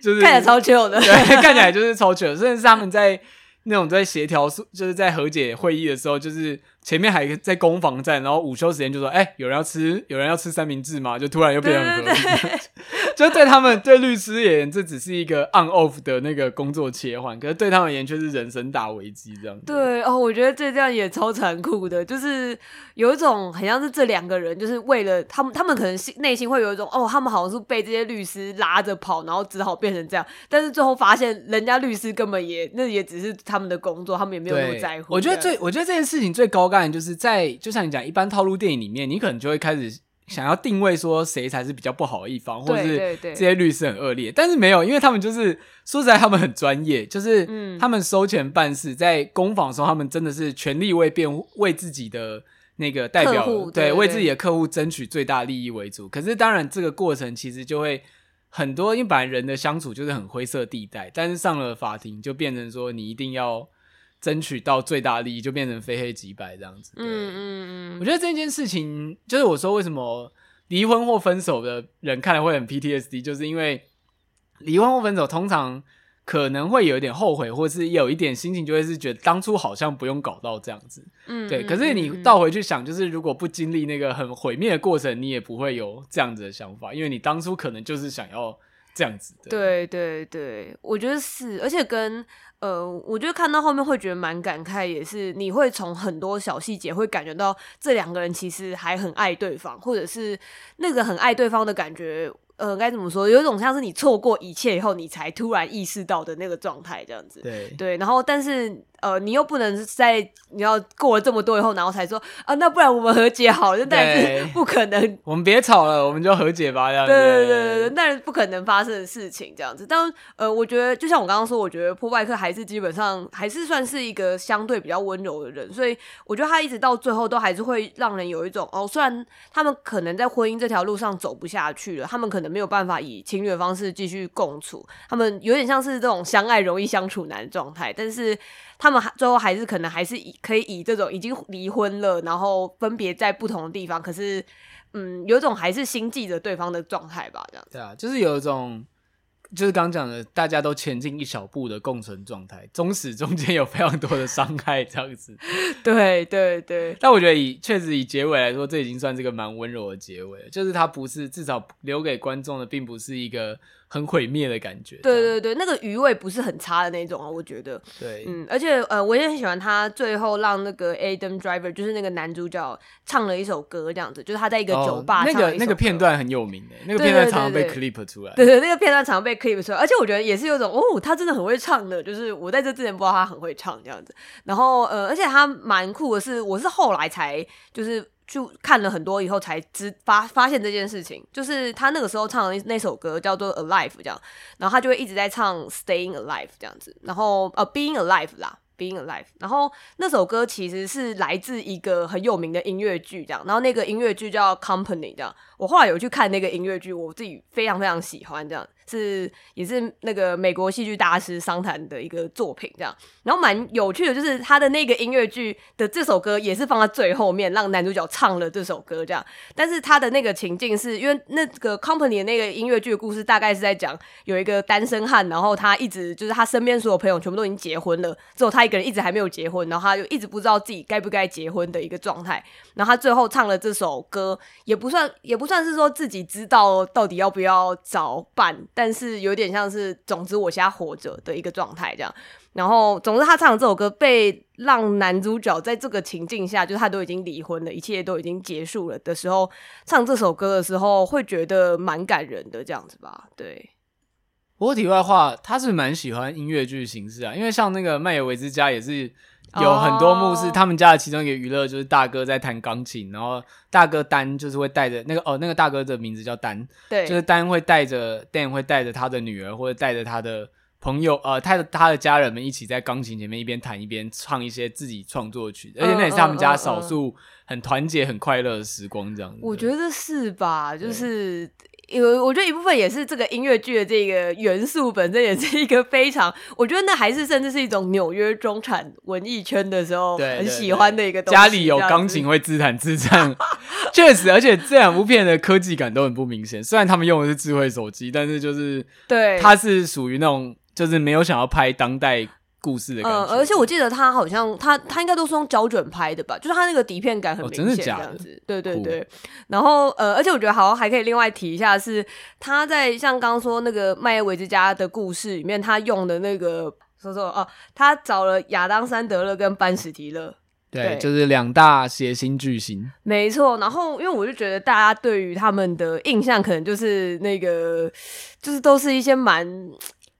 就是看起来超糗的，对，看起来就是超糗，甚至是他们在。那种在协调，就是在和解会议的时候，就是前面还在攻防战，然后午休时间就说：“哎、有人要吃，有人要吃三明治吗？”就突然又变成和平。就对他们对律师而言，这只是一个 on off 的那个工作切换，可是对他们而言却是人生大危机。这样子。对哦，我觉得这这样也超残酷的，就是有一种很像是这两个人，就是为了他们，他们可能心内心会有一种哦，他们好像是被这些律师拉着跑，然后只好变成这样。但是最后发现，人家律师根本也那也只是他们的工作，他们也没有那么在乎。我觉得最，我觉得这件事情最高干的就是在，就像你讲，一般套路电影里面，你可能就会开始。想要定位说谁才是比较不好的一方，或者是这些律师很恶劣，但是没有，因为他们就是说实在，他们很专业，就是他们收钱办事，在攻防的时候，他们真的是全力为辩，为自己的那个代表，对，为自己的客户争取最大利益为主。可是当然，这个过程其实就会很多，因为本来人的相处就是很灰色地带，但是上了法庭就变成说你一定要。争取到最大利益，就变成非黑即白这样子。嗯嗯嗯，我觉得这件事情就是我说为什么离婚或分手的人看了会很 PTSD，就是因为离婚或分手通常可能会有一点后悔，或是有一点心情就会是觉得当初好像不用搞到这样子。嗯，对。可是你倒回去想，就是如果不经历那个很毁灭的过程，你也不会有这样子的想法，因为你当初可能就是想要这样子的。对对对，我觉得是，而且跟。呃，我觉得看到后面会觉得蛮感慨，也是你会从很多小细节会感觉到这两个人其实还很爱对方，或者是那个很爱对方的感觉。呃，该怎么说？有一种像是你错过一切以后，你才突然意识到的那个状态，这样子。对对，然后但是。呃，你又不能在你要过了这么多以后，然后才说啊，那不然我们和解好了，但是不可能。我们别吵了，我们就和解吧，这样子。对对对对，那是不可能发生的事情，这样子。但呃，我觉得就像我刚刚说，我觉得破败克还是基本上还是算是一个相对比较温柔的人，所以我觉得他一直到最后都还是会让人有一种哦，虽然他们可能在婚姻这条路上走不下去了，他们可能没有办法以情侣的方式继续共处，他们有点像是这种相爱容易相处难的状态，但是。他们最后还是可能还是以可以以这种已经离婚了，然后分别在不同的地方，可是嗯，有一种还是心记着对方的状态吧，这样子。对啊，就是有一种。就是刚讲的，大家都前进一小步的共存状态，纵使中间有非常多的伤害，这样子。对对对，但我觉得以确实以结尾来说，这已经算是个蛮温柔的结尾了。就是它不是至少留给观众的，并不是一个很毁灭的感觉。对对对，那个余味不是很差的那种啊，我觉得。对，嗯，而且呃，我也很喜欢他最后让那个 Adam Driver，就是那个男主角唱了一首歌，这样子，就是他在一个酒吧那个那个片段很有名的，那个片段常常被 clip 出来。对对，对，那个片段常常被 clip 出来。而且我觉得也是有种哦，他真的很会唱的，就是我在这之前不知道他很会唱这样子。然后呃，而且他蛮酷的是，我是后来才就是就看了很多以后才知发发现这件事情，就是他那个时候唱的那首歌叫做 Alive 这样，然后他就会一直在唱 Staying Alive 这样子，然后呃 Being Alive 啦。Being Alive，然后那首歌其实是来自一个很有名的音乐剧，这样，然后那个音乐剧叫 Company，这样。我后来有去看那个音乐剧，我自己非常非常喜欢，这样是也是那个美国戏剧大师桑坦的一个作品，这样。然后蛮有趣的，就是他的那个音乐剧的这首歌也是放在最后面，让男主角唱了这首歌，这样。但是他的那个情境是因为那个 Company 的那个音乐剧的故事，大概是在讲有一个单身汉，然后他一直就是他身边所有朋友全部都已经结婚了，只有他。一个人一直还没有结婚，然后他就一直不知道自己该不该结婚的一个状态。然后他最后唱了这首歌，也不算也不算是说自己知道到底要不要找伴，但是有点像是总之我现在活着的一个状态这样。然后总之他唱的这首歌被让男主角在这个情境下，就是他都已经离婚了，一切都已经结束了的时候，唱这首歌的时候会觉得蛮感人的这样子吧？对。不过题外话，他是蛮喜欢音乐剧形式啊，因为像那个麦尔维兹家也是有很多幕是他们家的其中一个娱乐，就是大哥在弹钢琴，然后大哥丹就是会带着那个哦，那个大哥的名字叫丹，对，就是丹会带着 Dan 会带着他的女儿或者带着他的朋友，呃，他的他的家人们一起在钢琴前面一边弹一边唱一些自己创作曲子，而且那也是他们家少数很团结很快乐的时光，这样子。我觉得是吧，就是。因为我觉得一部分也是这个音乐剧的这个元素本身也是一个非常，我觉得那还是甚至是一种纽约中产文艺圈的时候很喜欢的一个东西。家里有钢琴会自弹自唱，确实，而且这两部片的科技感都很不明显。虽然他们用的是智慧手机，但是就是对，它是属于那种就是没有想要拍当代故事的感觉。嗯，而且我记得他好像他他应该都是用胶卷拍的吧，就是他那个底片感很明显，这样子。哦，真的假的？对对对。然后呃，而且我觉得好像还可以另外提一下，是他在像刚刚说那个麦耶维之家的故事里面，他用的那个说说哦，他找了亚当·山德勒跟班史提勒。对，对，就是两大谐星巨星，没错。然后，因为我就觉得大家对于他们的印象，可能就是那个，就是都是一些蛮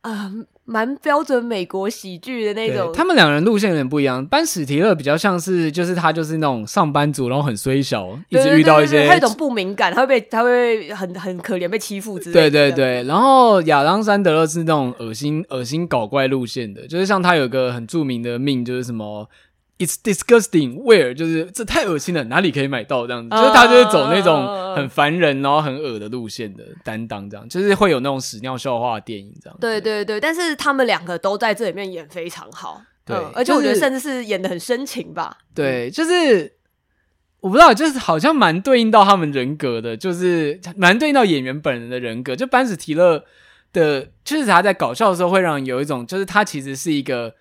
啊蛮标准美国喜剧的那种。他们两个人路线有点不一样。班史提勒比较像是，就是他就是那种上班族，然后很衰小，一直遇到一些，他有一种不敏感，他会被他会很很可怜，被欺负之类的。对对对。然后亚当·山德勒是那种恶心恶心搞怪路线的，就是像他有个很著名的命，就是什么。It's disgusting. Where 就是这太恶心了，哪里可以买到这样子？就是他就是走那种很烦人，然后很恶的路线的担当，这样就是会有那种屎尿笑话的电影这样。对对对，但是他们两个都在这里面演非常好，对，嗯、而且我觉得甚至是演的很深情吧。对，就是我不知道，就是好像蛮对应到他们人格的，就是蛮对应到演员本人的人格。就班史提勒的，就是他在搞笑的时候会让人有一种，就是他其实是一个。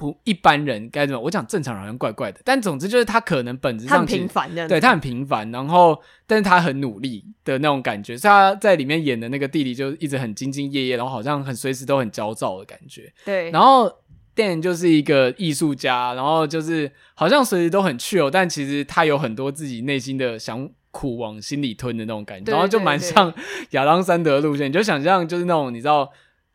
不一般人该怎么？我讲正常人好像怪怪的，但总之就是他可能本质上很平凡的，对他很平凡，然后但是他很努力的那种感觉。所以他在里面演的那个弟弟就一直很兢兢业业，然后好像很随时都很焦躁的感觉。对，然后 Dan 就是一个艺术家，然后就是好像随时都很 chill，但其实他有很多自己内心的想苦往心里吞的那种感觉，然后就蛮像亚当·山德的路线。你就想象就是那种你知道。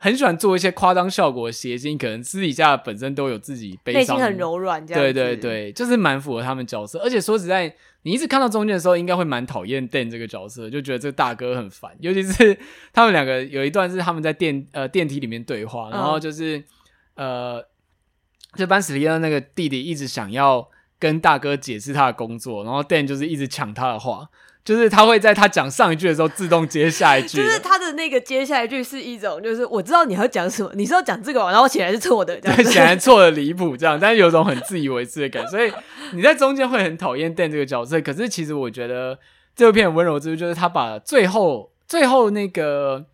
很喜欢做一些夸张效果的谐星，可能私底下本身都有自己悲伤，内心很柔软，这样子。对对对，就是蛮符合他们角色。而且说实在，你一直看到中间的时候，应该会蛮讨厌 Dan 这个角色，就觉得这个大哥很烦。尤其是他们两个有一段是他们在电呃电梯里面对话，然后就是、嗯、呃，就班史提勒那个弟弟一直想要跟大哥解释他的工作，然后 Dan 就是一直抢他的话。就是他会在他讲上一句的时候自动接下一句，就是他的那个接下一句是一种，就是我知道你要讲什么，你是要讲这个，然后显然是错的，对，显然错的离谱这样，但是有种很自以为是的感觉，所以你在中间会很讨厌 Dan 这个角色。可是其实我觉得这部片温柔之处就是他把最后最后那个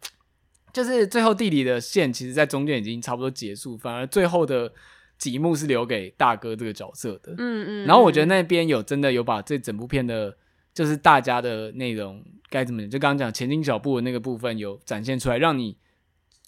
就是最后弟弟的线，其实在中间已经差不多结束，反而最后的几幕是留给大哥这个角色的。嗯嗯，然后我觉得那边有真的有把这整部片的。就是大家的内容该怎么讲？就刚刚讲前进脚步的那个部分有展现出来，让你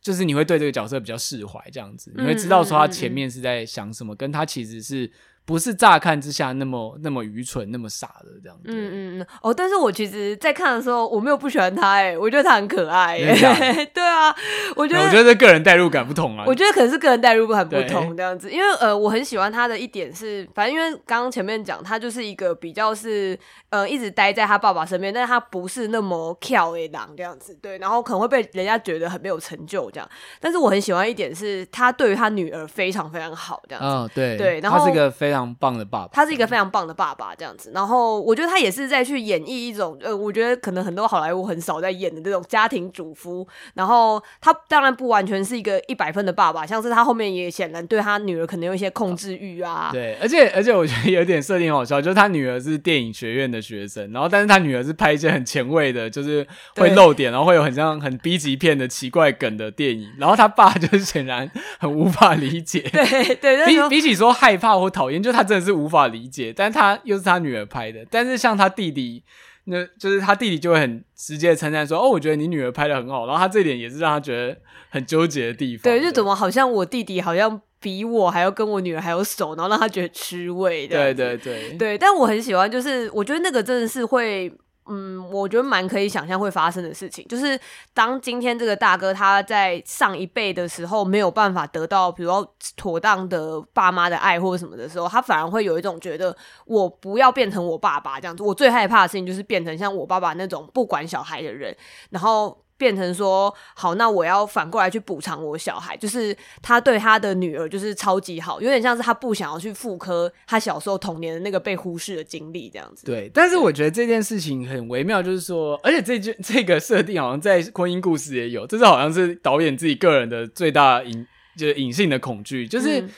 就是你会对这个角色比较释怀，这样子，你会知道说他前面是在想什么，跟他其实是。不是乍看之下那么那么愚蠢、那么傻的这样子。嗯嗯嗯。哦，但是我其实，在看的时候，我没有不喜欢他，哎，我觉得他很可爱，哎。对啊，我觉得。我觉得这个人代入感不同啊。我觉得可能是个人代入感不同这样子，因为呃，我很喜欢他的一点是，反正因为刚刚前面讲，他就是一个比较是呃一直待在他爸爸身边，但是他不是那么跳的狼这样子，对，然后可能会被人家觉得很没有成就这样。但是我很喜欢一点是，他对于他女儿非常非常好这样子。嗯，对对，然后他是个非常。非常棒的爸爸，他是一个非常棒的爸爸，这样子。然后我觉得他也是在去演绎一种，呃，我觉得可能很多好莱坞很少在演的这种家庭主夫。然后他当然不完全是一个一百分的爸爸，像是他后面也显然对他女儿可能有一些控制欲啊。对，而且而且我觉得有点设定好笑，就是他女儿是电影学院的学生，然后但是他女儿是拍一些很前卫的，就是会露点，然后会有很像很 B 级片的奇怪梗的电影。然后他爸就是显然很无法理解。对对，比比起说害怕或讨厌，就他真的是无法。理解，但他又是他女儿拍的，但是像他弟弟，那就是他弟弟就会很直接称赞说：“哦，我觉得你女儿拍的很好。”然后他这一点也是让他觉得很纠结的地方。对，就怎么好像我弟弟好像比我还要跟我女儿还要熟，然后让他觉得吃味的。对对对对，但我很喜欢，就是我觉得那个真的是会。嗯，我觉得蛮可以想象会发生的事情，就是当今天这个大哥他在上一辈的时候没有办法得到，比如说妥当的爸妈的爱或者什么的时候，他反而会有一种觉得我不要变成我爸爸这样子。我最害怕的事情就是变成像我爸爸那种不管小孩的人，然后。变成说好，那我要反过来去补偿我小孩，就是他对他的女儿就是超级好，有点像是他不想要去复刻他小时候童年的那个被忽视的经历这样子。对，但是我觉得这件事情很微妙，就是说，而且这件这个设定好像在婚姻故事也有，这是好像是导演自己个人的最大隐就是隐性的恐惧，就是。嗯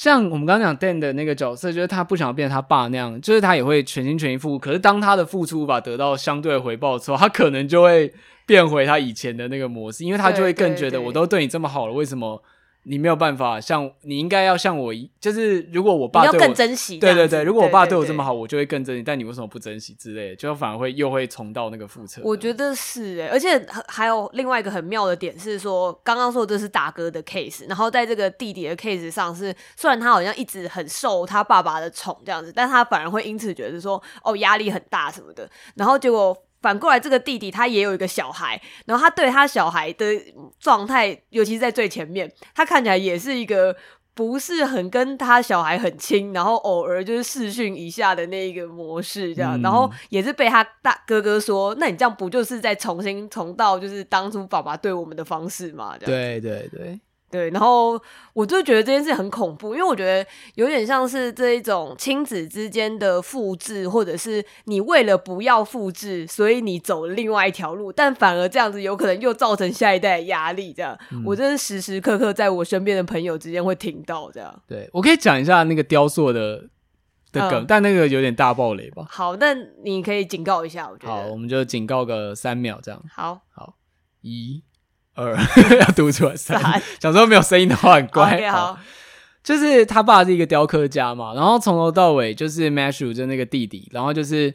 像我们刚刚讲 Dan 的那个角色，就是他不想要变成他爸那样，就是他也会全心全意付出。可是当他的付出无法得到相对的回报的时候，他可能就会变回他以前的那个模式，因为他就会更觉得我都对你这么好了，为什么你没有办法像你应该要像我一，就是如果我爸对我要更珍惜，对对对，如果我爸对我这么好，我就会更珍惜。但你为什么不珍惜之类的，就反而会又会重蹈那个覆辙。我觉得是诶，而且还有另外一个很妙的点是说，刚刚说这是大哥的 case，然后在这个弟弟的 case 上是，虽然他好像一直很受他爸爸的宠这样子，但他反而会因此觉得说哦压力很大什么的，然后结果。反过来，这个弟弟他也有一个小孩，然后他对他小孩的状态，尤其是在最前面，他看起来也是一个不是很跟他小孩很亲，然后偶尔就是视讯一下的那一个模式，这样，嗯、然后也是被他大哥哥说，那你这样不就是在重新重到就是当初爸爸对我们的方式吗？对对对。对，然后我就觉得这件事很恐怖，因为我觉得有点像是这一种亲子之间的复制，或者是你为了不要复制，所以你走了另外一条路，但反而这样子有可能又造成下一代的压力。这样，嗯、我真是时时刻刻在我身边的朋友之间会听到这样。对，我可以讲一下那个雕塑的的梗，嗯、但那个有点大暴雷吧？好，那你可以警告一下，我觉得。好，我们就警告个三秒这样。好，好，一。二 要读出来三，小时候没有声音的话很乖。Okay, 好，就是他爸是一个雕刻家嘛，然后从头到尾就是 Matthew 就那个弟弟，然后就是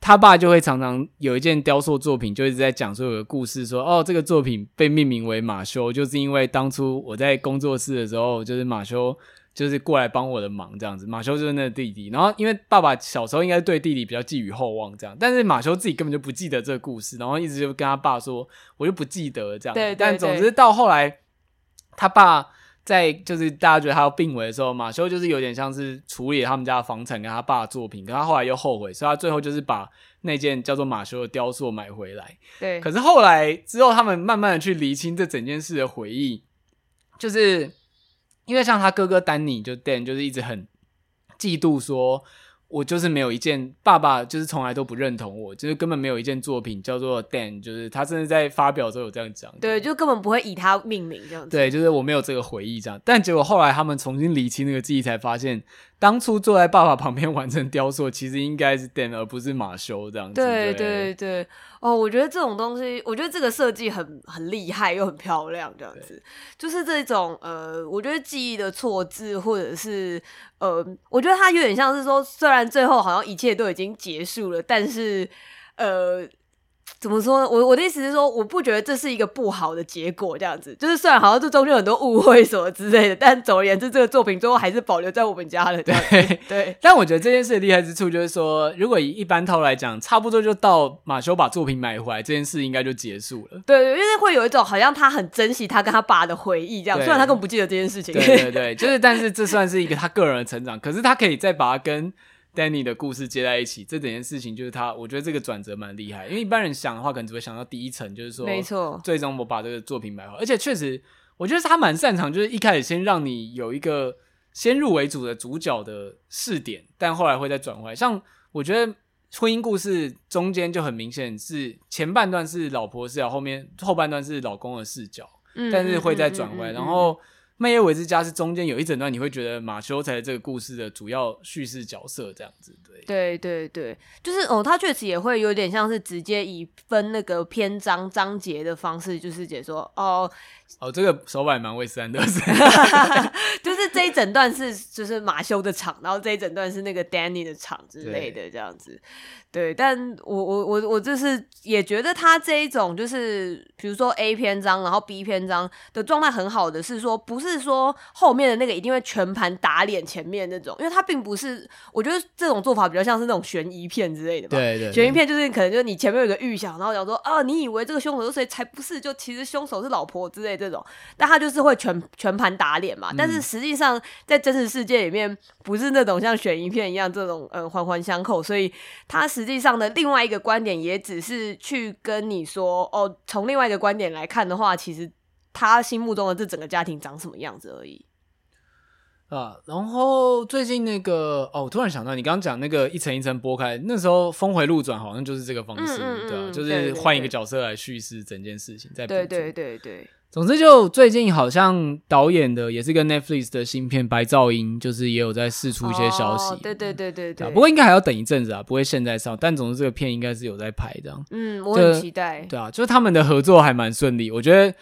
他爸就会常常有一件雕塑作品，就一直在讲说有个故事說，说哦这个作品被命名为马修，就是因为当初我在工作室的时候，就是马修。就是过来帮我的忙这样子，马修就是那个弟弟，然后因为爸爸小时候应该对弟弟比较寄予厚望这样，但是马修自己根本就不记得这个故事，然后一直就跟他爸说，我就不记得这样。对，对，对，但总之到后来，他爸在就是大家觉得他要病危的时候，马修就是有点像是处理他们家的房产跟他爸的作品，可他后来又后悔，所以他最后就是把那件叫做马修的雕塑买回来。对，可是后来之后，他们慢慢的去厘清这整件事的回忆，就是。因为像他哥哥丹尼，就 Dan，就是一直很嫉妒，说我就是没有一件，爸爸就是从来都不认同我，就是根本没有一件作品叫做 Dan，就是他甚至在发表的时候有这样讲，对，就根本不会以他命名这样子，对，就是我没有这个回忆这样，但结果后来他们重新理清那个记忆，才发现。当初坐在爸爸旁边完成雕塑，其实应该是 Dan 而不是马修这样子。对对对，哦，我觉得这种东西，我觉得这个设计很很厉害又很漂亮，这样子，就是这种呃，我觉得记忆的错字，或者是呃，我觉得它有点像是说，虽然最后好像一切都已经结束了，但是呃。怎么说呢？我我的意思是说，我不觉得这是一个不好的结果，这样子。就是虽然好像这中间有很多误会什么之类的，但总而言之，这个作品最后还是保留在我们家了。对对。对 但我觉得这件事的厉害之处就是说，如果以一般套来讲，差不多就到马修把作品买回来这件事，应该就结束了。对，因为会有一种好像他很珍惜他跟他爸的回忆这样，虽然他根本不记得这件事情。对对对，就是，但是这算是一个他个人的成长，可是他可以再把它跟。Danny 的故事接在一起，这整件事情就是他，我觉得这个转折蛮厉害。因为一般人想的话，可能只会想到第一层，就是说，没错，最终我把这个作品买回来。而且确实，我觉得他蛮擅长，就是一开始先让你有一个先入为主的主角的视点，但后来会再转回来。像我觉得婚姻故事中间就很明显是前半段是老婆视角，后面后半段是老公的视角，嗯、但是会再转回来，嗯嗯嗯嗯、然后。麦耶维之家是中间有一整段，你会觉得马修才是这个故事的主要叙事角色，这样子，对，对，对，对，就是哦，他确实也会有点像是直接以分那个篇章章节的方式，就是解说哦，哦，这个手法蛮卫斯安德森，就是这一整段是就是马修的场，然后这一整段是那个 Danny 的场之类的这样子。对，但我我我我就是也觉得他这一种就是，比如说 A 篇章，然后 B 篇章的状态很好的是说，不是说后面的那个一定会全盘打脸前面那种，因为他并不是，我觉得这种做法比较像是那种悬疑片之类的吧。对，对对，悬疑片就是可能就是你前面有个预想，然后讲说啊，你以为这个凶手是谁，才不是，就其实凶手是老婆之类这种，但他就是会全全盘打脸嘛。但是实际上在真实世界里面，不是那种像悬疑片一样这种嗯环环相扣，所以他。实际上的另外一个观点，也只是去跟你说哦，从另外一个观点来看的话，其实他心目中的这整个家庭长什么样子而已啊。然后最近那个哦，我突然想到，你刚刚讲那个一层一层剥开，那时候峰回路转，好像就是这个方式，嗯嗯嗯对啊，就是换一个角色来叙事整件事情，在对对对对。总之，就最近好像导演的也是跟 Netflix 的新片《白噪音》，就是也有在释出一些消息。哦、对对对对对。不过应该还要等一阵子啊，不会现在上。但总之，这个片应该是有在拍这样。嗯，我很期待。对啊，就是他们的合作还蛮顺利。我觉得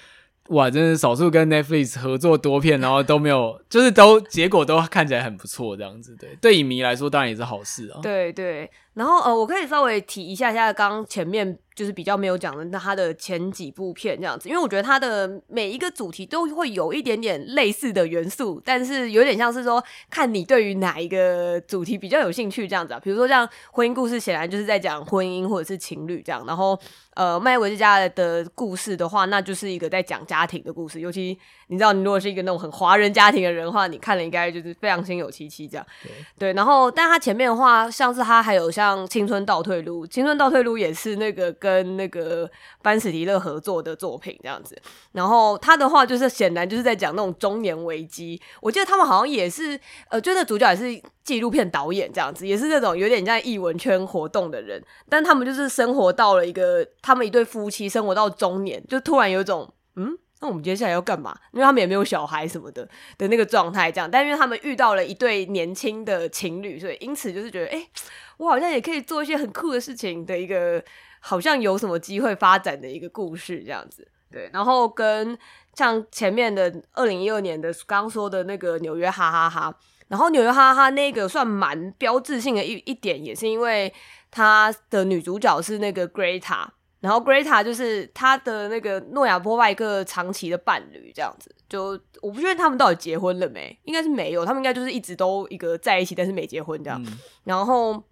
哇，真是少数跟 Netflix 合作多片，然后都没有，就是都结果都看起来很不错，这样子。对，对影迷来说当然也是好事啊。对对，然后呃，我可以稍微提一下下刚前面。就是比较没有讲的，那他的前几部片这样子，因为我觉得他的每一个主题都会有一点点类似的元素，但是有点像是说，看你对于哪一个主题比较有兴趣这样子啊。比如说像婚姻故事，显然就是在讲婚姻或者是情侣这样，然后呃，麦维之家的故事的话，那就是一个在讲家庭的故事。尤其你知道，你如果是一个那种很华人家庭的人的话，你看了应该就是非常心有戚戚这样。对，对，然后但他前面的话，像是他还有像青春倒退路，青春倒退路也是那个。跟那个班史迪勒合作的作品这样子，然后他的话就是显然就是在讲那种中年危机。我记得他们好像也是，呃，就那主角也是纪录片导演这样子，也是那种有点像艺文圈活动的人。但他们就是生活到了一个，他们一对夫妻生活到中年，就突然有一种，嗯，那我们接下来要干嘛？因为他们也没有小孩什么的的那个状态这样。但因为他们遇到了一对年轻的情侣，所以因此就是觉得，哎、我好像也可以做一些很酷的事情的一个。好像有什么机会发展的一个故事这样子，对，然后跟像前面的二零一二年的刚说的那个纽约哈哈哈，然后纽约哈哈哈那个算蛮标志性的一一点，也是因为他的女主角是那个 Greta，然后 Greta 就是他的那个诺亚波外克长期的伴侣这样子，就我不确定他们到底结婚了没，应该是没有，他们应该就是一直都一个在一起，但是没结婚这样，嗯、然后。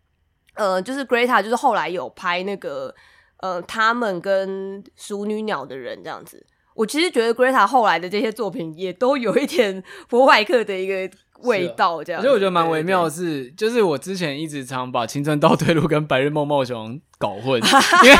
呃，就是 Greta，就是后来有拍那个呃，他们跟淑女鸟的人这样子。我其实觉得 Greta 后来的这些作品也都有一点 波外克的一个味道，这样。所以、啊、我觉得蛮微妙的是，就是我之前一直常把《青春倒退路》跟《白日梦冒险王》搞混，因为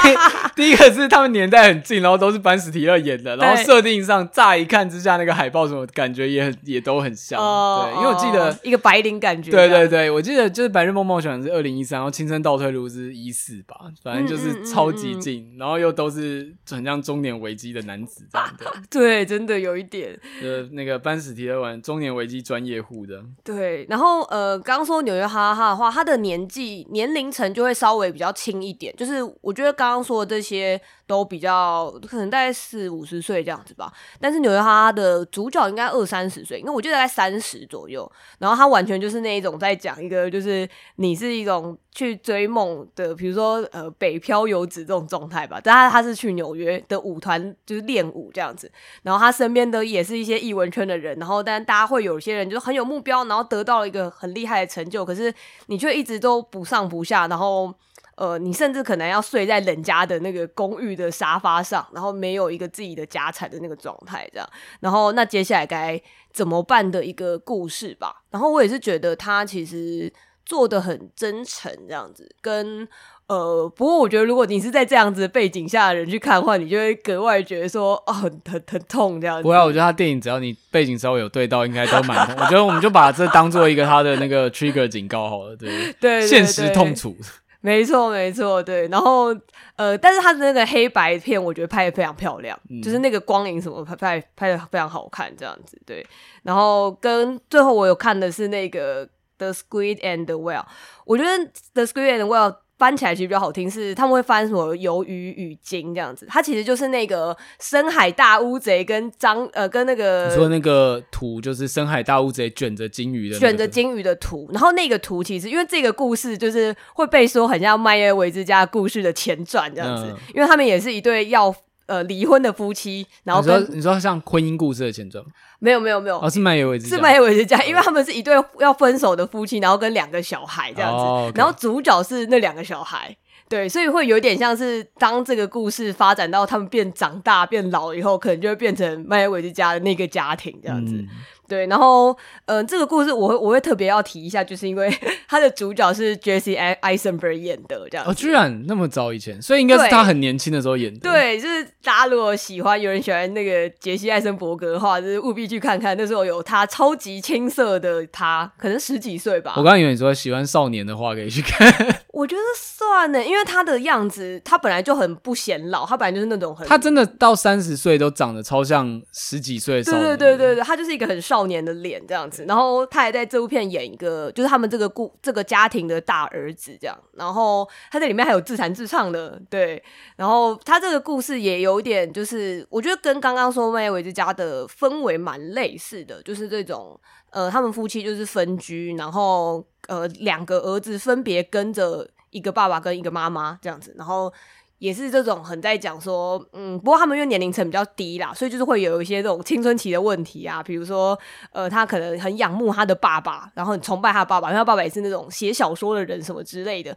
第一个是他们年代很近，然后都是班史提勒演的，然后设定上乍一看之下那个海报什么感觉也很也都很像，哦、对，因为我记得、哦、一个白领感觉，对对对，我记得就是《白日梦冒险》是二零一三，然后《青春倒退录》是一四吧，反正就是超级近，嗯嗯嗯嗯，然后又都是很像中年危机的男子这样的，啊，对，真的有一点，呃，那个班史提勒玩中年危机专业户的，对，然后呃，刚刚说纽约哈哈哈的话，他的年纪年龄层就会稍微比较轻一点。就是我觉得刚刚说的这些都比较可能大概四五十岁这样子吧，但是纽约哈的主角应该二三十岁，因为我觉得大概三十左右，然后他完全就是那一种在讲一个就是你是一种去追梦的，比如说呃北漂游子这种状态吧，但他他是去纽约的舞团就是练舞这样子，然后他身边的也是一些艺文圈的人，然后但大家会有些人就是很有目标，然后得到了一个很厉害的成就，可是你却一直都不上不下，然后。呃，你甚至可能要睡在人家的那个公寓的沙发上，然后没有一个自己的家产的那个状态，这样。然后，那接下来该怎么办的一个故事吧。然后，我也是觉得他其实做的很真诚，这样子。跟呃，不过我觉得如果你是在这样子的背景下的人去看的话，你就会格外觉得说，哦，很很很痛这样子。不要，我觉得他电影只要你背景稍微有对到，应该都蛮痛。我觉得我们就把这当做一个他的那个 trigger 警告好了，对，现实痛楚。没错，没错，对，然后呃，但是他的那个黑白片，我觉得拍的非常漂亮，嗯、就是那个光影什么拍拍拍的非常好看，这样子，对。然后跟最后我有看的是那个《The Squid and the Whale》，我觉得《The Squid and the Whale》。翻起来其实比较好听，是他们会翻什么鱿鱼与鲸这样子，它其实就是那个深海大乌贼跟张呃跟那个你说那个图就是深海大乌贼卷着鲸鱼的卷着鲸鱼的图，然后那个图其实因为这个故事就是会被说很像麦耶维之家故事的前传这样子，嗯、因为他们也是一对要。呃，离婚的夫妻，然后跟你说，你说像婚姻故事的前传？没有，没有，没有，哦，是麦耶维之家，是之家，因为他们是一对要分手的夫妻，然后跟两个小孩这样子，然后主角是那两个小孩，对，所以会有点像是当这个故事发展到他们变长大变老以后，可能就会变成麦耶维之家的那个家庭这样子。嗯对，然后，嗯、呃，这个故事我会我会特别要提一下，就是因为 他的主角是 Jesse Eisenberg 演的，这样哦，居然那么早以前，所以应该是他很年轻的时候演的。对，对，就是大家如果喜欢，有人喜欢那个杰西·艾森伯格的话，就是务必去看看，那时候有他超级青涩的他，可能十几岁吧。我刚刚以为你说喜欢少年的话，可以去看。我觉得算呢，因为他的样子，他本来就很不显老，他本来就是那种很……他真的到三十岁都长得超像十几岁的少年。对对对对对，他就是一个很少年的脸这样子。然后他还在这部片演一个，就是他们这个故这个家庭的大儿子这样。然后他在里面还有自弹自唱的，对。然后他这个故事也有点，就是我觉得跟刚刚说麦耶维之家的氛围蛮类似的，就是这种呃，他们夫妻就是分居，然后。呃，两个儿子分别跟着一个爸爸跟一个妈妈这样子，然后也是这种很在讲说，嗯，不过他们因为年龄层比较低啦，所以就是会有一些这种青春期的问题啊，比如说，呃，他可能很仰慕他的爸爸，然后很崇拜他的爸爸，因为他爸爸也是那种写小说的人什么之类的，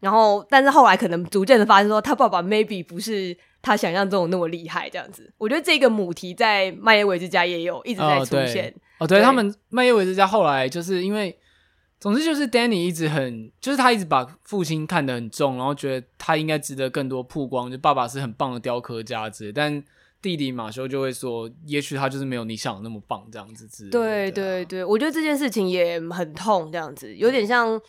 然后但是后来可能逐渐的发现说，他爸爸 maybe 不是他想象中那么厉害这样子。我觉得这个母题在麦耶维之家也有一直在出现。哦对，他们麦耶维兹家后来就是因为。总之就是 Danny 一直很，就是他一直把父亲看得很重，然后觉得他应该值得更多曝光。就爸爸是很棒的雕刻家之类，但弟弟马修就会说，也许他就是没有你想的那么棒这样子之类。对对对，我觉得这件事情也很痛，这样子有点像。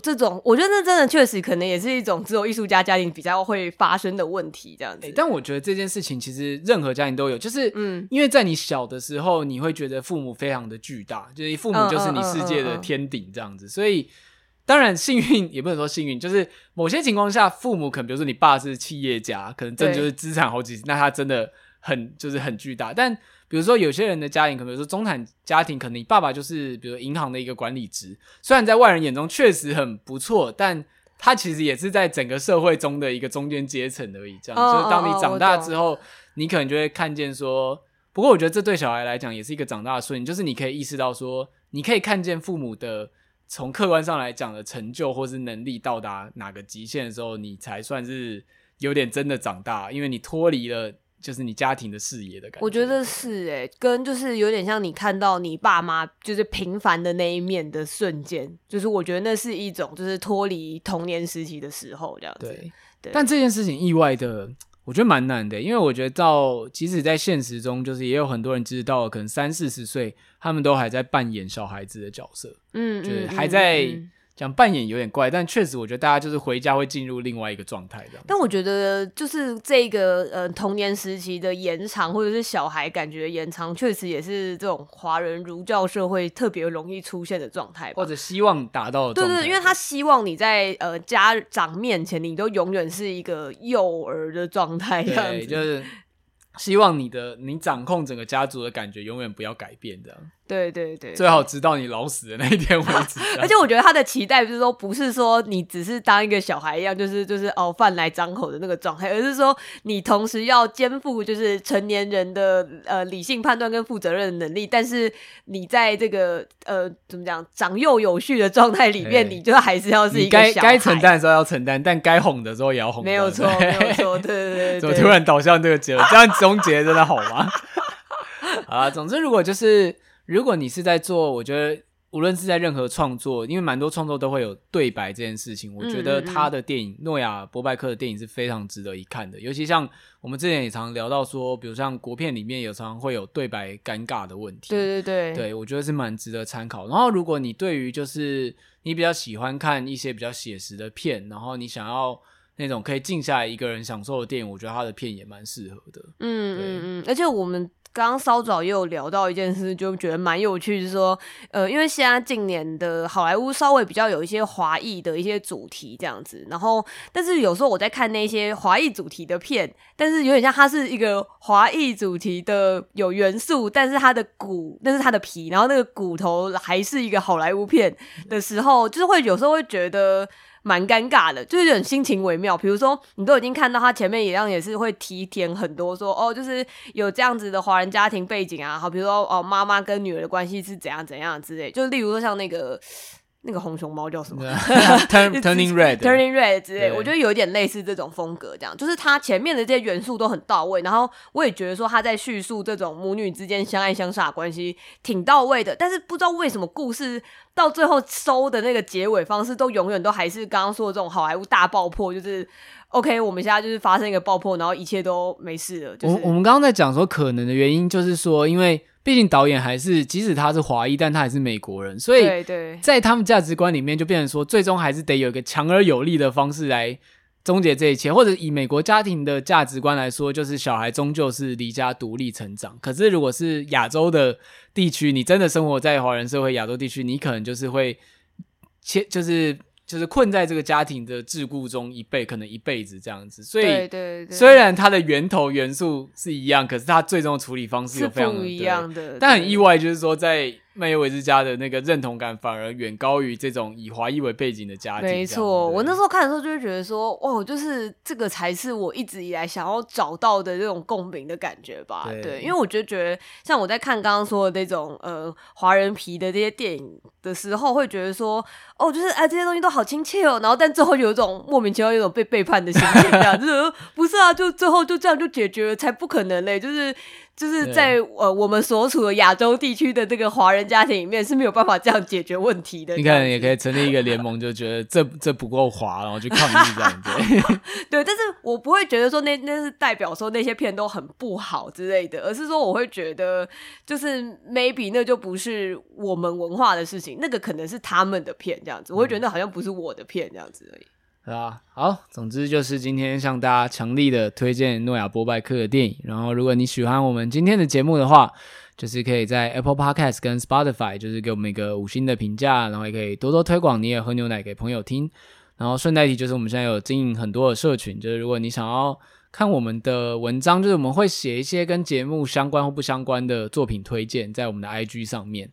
这种我觉得那真的确实可能也是一种只有艺术家家庭比较会发生的问题，这样子。欸，但我觉得这件事情其实任何家庭都有，就是嗯，因为在你小的时候，你会觉得父母非常的巨大，就是父母就是你世界的天顶这样子。所以当然幸运也不能说幸运，就是某些情况下，父母可能比如说你爸是企业家，可能真的就是资产好几，那他真的很就是很巨大，但。比如说，有些人的家庭，可能说中产家庭，可能你爸爸就是比如银行的一个管理职，虽然在外人眼中确实很不错，但他其实也是在整个社会中的一个中间阶层而已。这样，哦、就是当你长大之后，哦、你可能就会看见说，不过我觉得这对小孩来讲也是一个长大的瞬间，就是你可以意识到说，你可以看见父母的从客观上来讲的成就或是能力到达哪个极限的时候，你才算是有点真的长大，因为你脱离了。就是你家庭的视野的感觉，我觉得是诶、欸，跟就是有点像你看到你爸妈就是平凡的那一面的瞬间，就是我觉得那是一种就是脱离童年时期的时候这样子。但这件事情意外的，我觉得蛮难的，因为我觉得到即使在现实中，就是也有很多人知道，可能三四十岁，他们都还在扮演小孩子的角色，嗯，就是还在。嗯嗯讲扮演有点怪，但确实我觉得大家就是回家会进入另外一个状态这样。但我觉得就是这个呃童年时期的延长，或者是小孩感觉延长，确实也是这种华人儒教社会特别容易出现的状态，或者希望达到。对对，因为他希望你在呃家长面前，你都永远是一个幼儿的状态，这样子。就是希望你的你掌控整个家族的感觉永远不要改变，这样。对对对，最好直到你老死的那一天为止。而且我觉得他的期待就是说，不是说你只是当一个小孩一样，就是就是哦饭来张口的那个状态，而是说你同时要肩负就是成年人的呃理性判断跟负责任的能力，但是你在这个呃怎么讲长幼有序的状态里面，你就还是要是一个小孩。该该承担的时候要承担，但该哄的时候也要哄。没有错，没有错，对对对。怎么突然导向这个结论？这样终结真的好吗？啊，总之如果就是。如果你是在做，我觉得无论是在任何创作，因为蛮多创作都会有对白这件事情，我觉得他的电影诺亚伯拜克的电影是非常值得一看的。尤其像我们之前也常聊到说，比如像国片里面有常常会有对白尴尬的问题，对对对，对我觉得是蛮值得参考。然后如果你对于就是你比较喜欢看一些比较写实的片，然后你想要那种可以静下来一个人享受的电影，我觉得他的片也蛮适合的。嗯嗯嗯，而且我们。刚刚稍早也有聊到一件事，就觉得蛮有趣，是说，呃，因为现在近年的好莱坞稍微比较有一些华裔的一些主题这样子，然后，但是有时候我在看那些华裔主题的片，但是有点像它是一个华裔主题的有元素，但是它的骨，那是它的皮，然后那个骨头还是一个好莱坞片的时候，就是会有时候会觉得。蛮尴尬的，就是有点心情微妙。比如说，你都已经看到他前面一样，也是会提点很多说，说哦，就是有这样子的华人家庭背景啊。好，比如说哦，妈妈跟女儿的关系是怎样怎样之类。就例如说像那个。那个红熊猫叫什么？Turning Red，Turning Red 之类，我觉得有点类似这种风格，这样就是它前面的这些元素都很到位，然后我也觉得说他在叙述这种母女之间相爱相杀的关系挺到位的，但是不知道为什么故事到最后收的那个结尾方式都永远都还是刚刚说的这种好莱坞大爆破，就是。OK，我们现在就是发生一个爆破，然后一切都没事了。就是、我我们刚刚在讲说可能的原因，就是说，因为毕竟导演还是即使他是华裔，但他还是美国人，所以在他们价值观里面，就变成说，最终还是得有一个强而有力的方式来终结这一切。或者以美国家庭的价值观来说，就是小孩终究是离家独立成长。可是如果是亚洲的地区，你真的生活在华人社会亚洲地区，你可能就是会切就是。就是困在这个家庭的桎梏中一辈，可能一辈子这样子。所以，对对对，虽然它的源头元素是一样，可是它最终的处理方式有非常不一样的。但很意外，就是说在。麦耶维之家的那个认同感反而远高于这种以华裔为背景的家庭。没错，我那时候看的时候就会觉得说，哦，就是这个才是我一直以来想要找到的这种共鸣的感觉吧。对，对，因为我就觉得，像我在看刚刚说的那种呃华人皮的这些电影的时候，会觉得说，哦，就是哎这些东西都好亲切哦，然后但最后有一种莫名其妙有一种被背叛的心情，这样就是不是啊？就最后就这样就解决了，才不可能嘞，就是。就是在呃我们所处的亚洲地区的这个华人家庭里面是没有办法这样解决问题的。你看，也可以成立一个联盟，就觉得这这不够华，然后去抗议这样子。对，但是我不会觉得说那那是代表说那些片都很不好之类的，而是说我会觉得就是 maybe 那就不是我们文化的事情，那个可能是他们的片这样子。我会觉得那好像不是我的片这样子而已。对啊，好，总之就是今天向大家强力的推荐诺亚波拜克的电影。然后，如果你喜欢我们今天的节目的话，就是可以在 Apple Podcast 跟 Spotify，就是给我们一个五星的评价，然后也可以多多推广你也喝牛奶给朋友听。然后顺带提，就是我们现在有经营很多的社群，就是如果你想要看我们的文章，就是我们会写一些跟节目相关或不相关的作品推荐在我们的 IG 上面。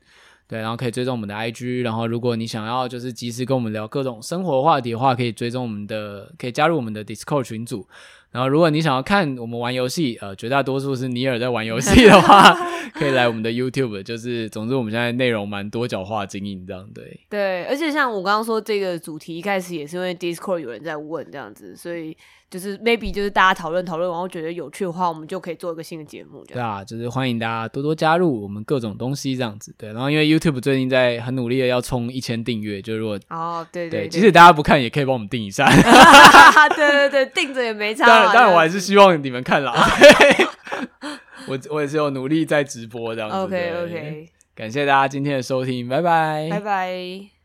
对，然后可以追踪我们的 IG，然后如果你想要就是及时跟我们聊各种生活话题的话，可以追踪我们的，可以加入我们的 Discord 群组。然后如果你想要看我们玩游戏，呃，绝大多数是尼尔在玩游戏的话，可以来我们的 YouTube。就是总之我们现在内容蛮多角化经营这样，对。对，而且像我刚刚说这个主题一开始也是因为 Discord 有人在问这样子，所以。就是 maybe 就是大家讨论讨论，然后觉得有趣的话，我们就可以做一个新的节目。对啊，就是欢迎大家多多加入我们各种东西这样子。对，然后因为 YouTube 最近在很努力的要冲一千订阅，就如果哦对对，对，即使大家不看也可以帮我们订一下。对对对，订着也没差。当然当然，我还是希望你们看啦。我我也是有努力在直播这样子。OK OK，感谢大家今天的收听，拜拜，拜拜。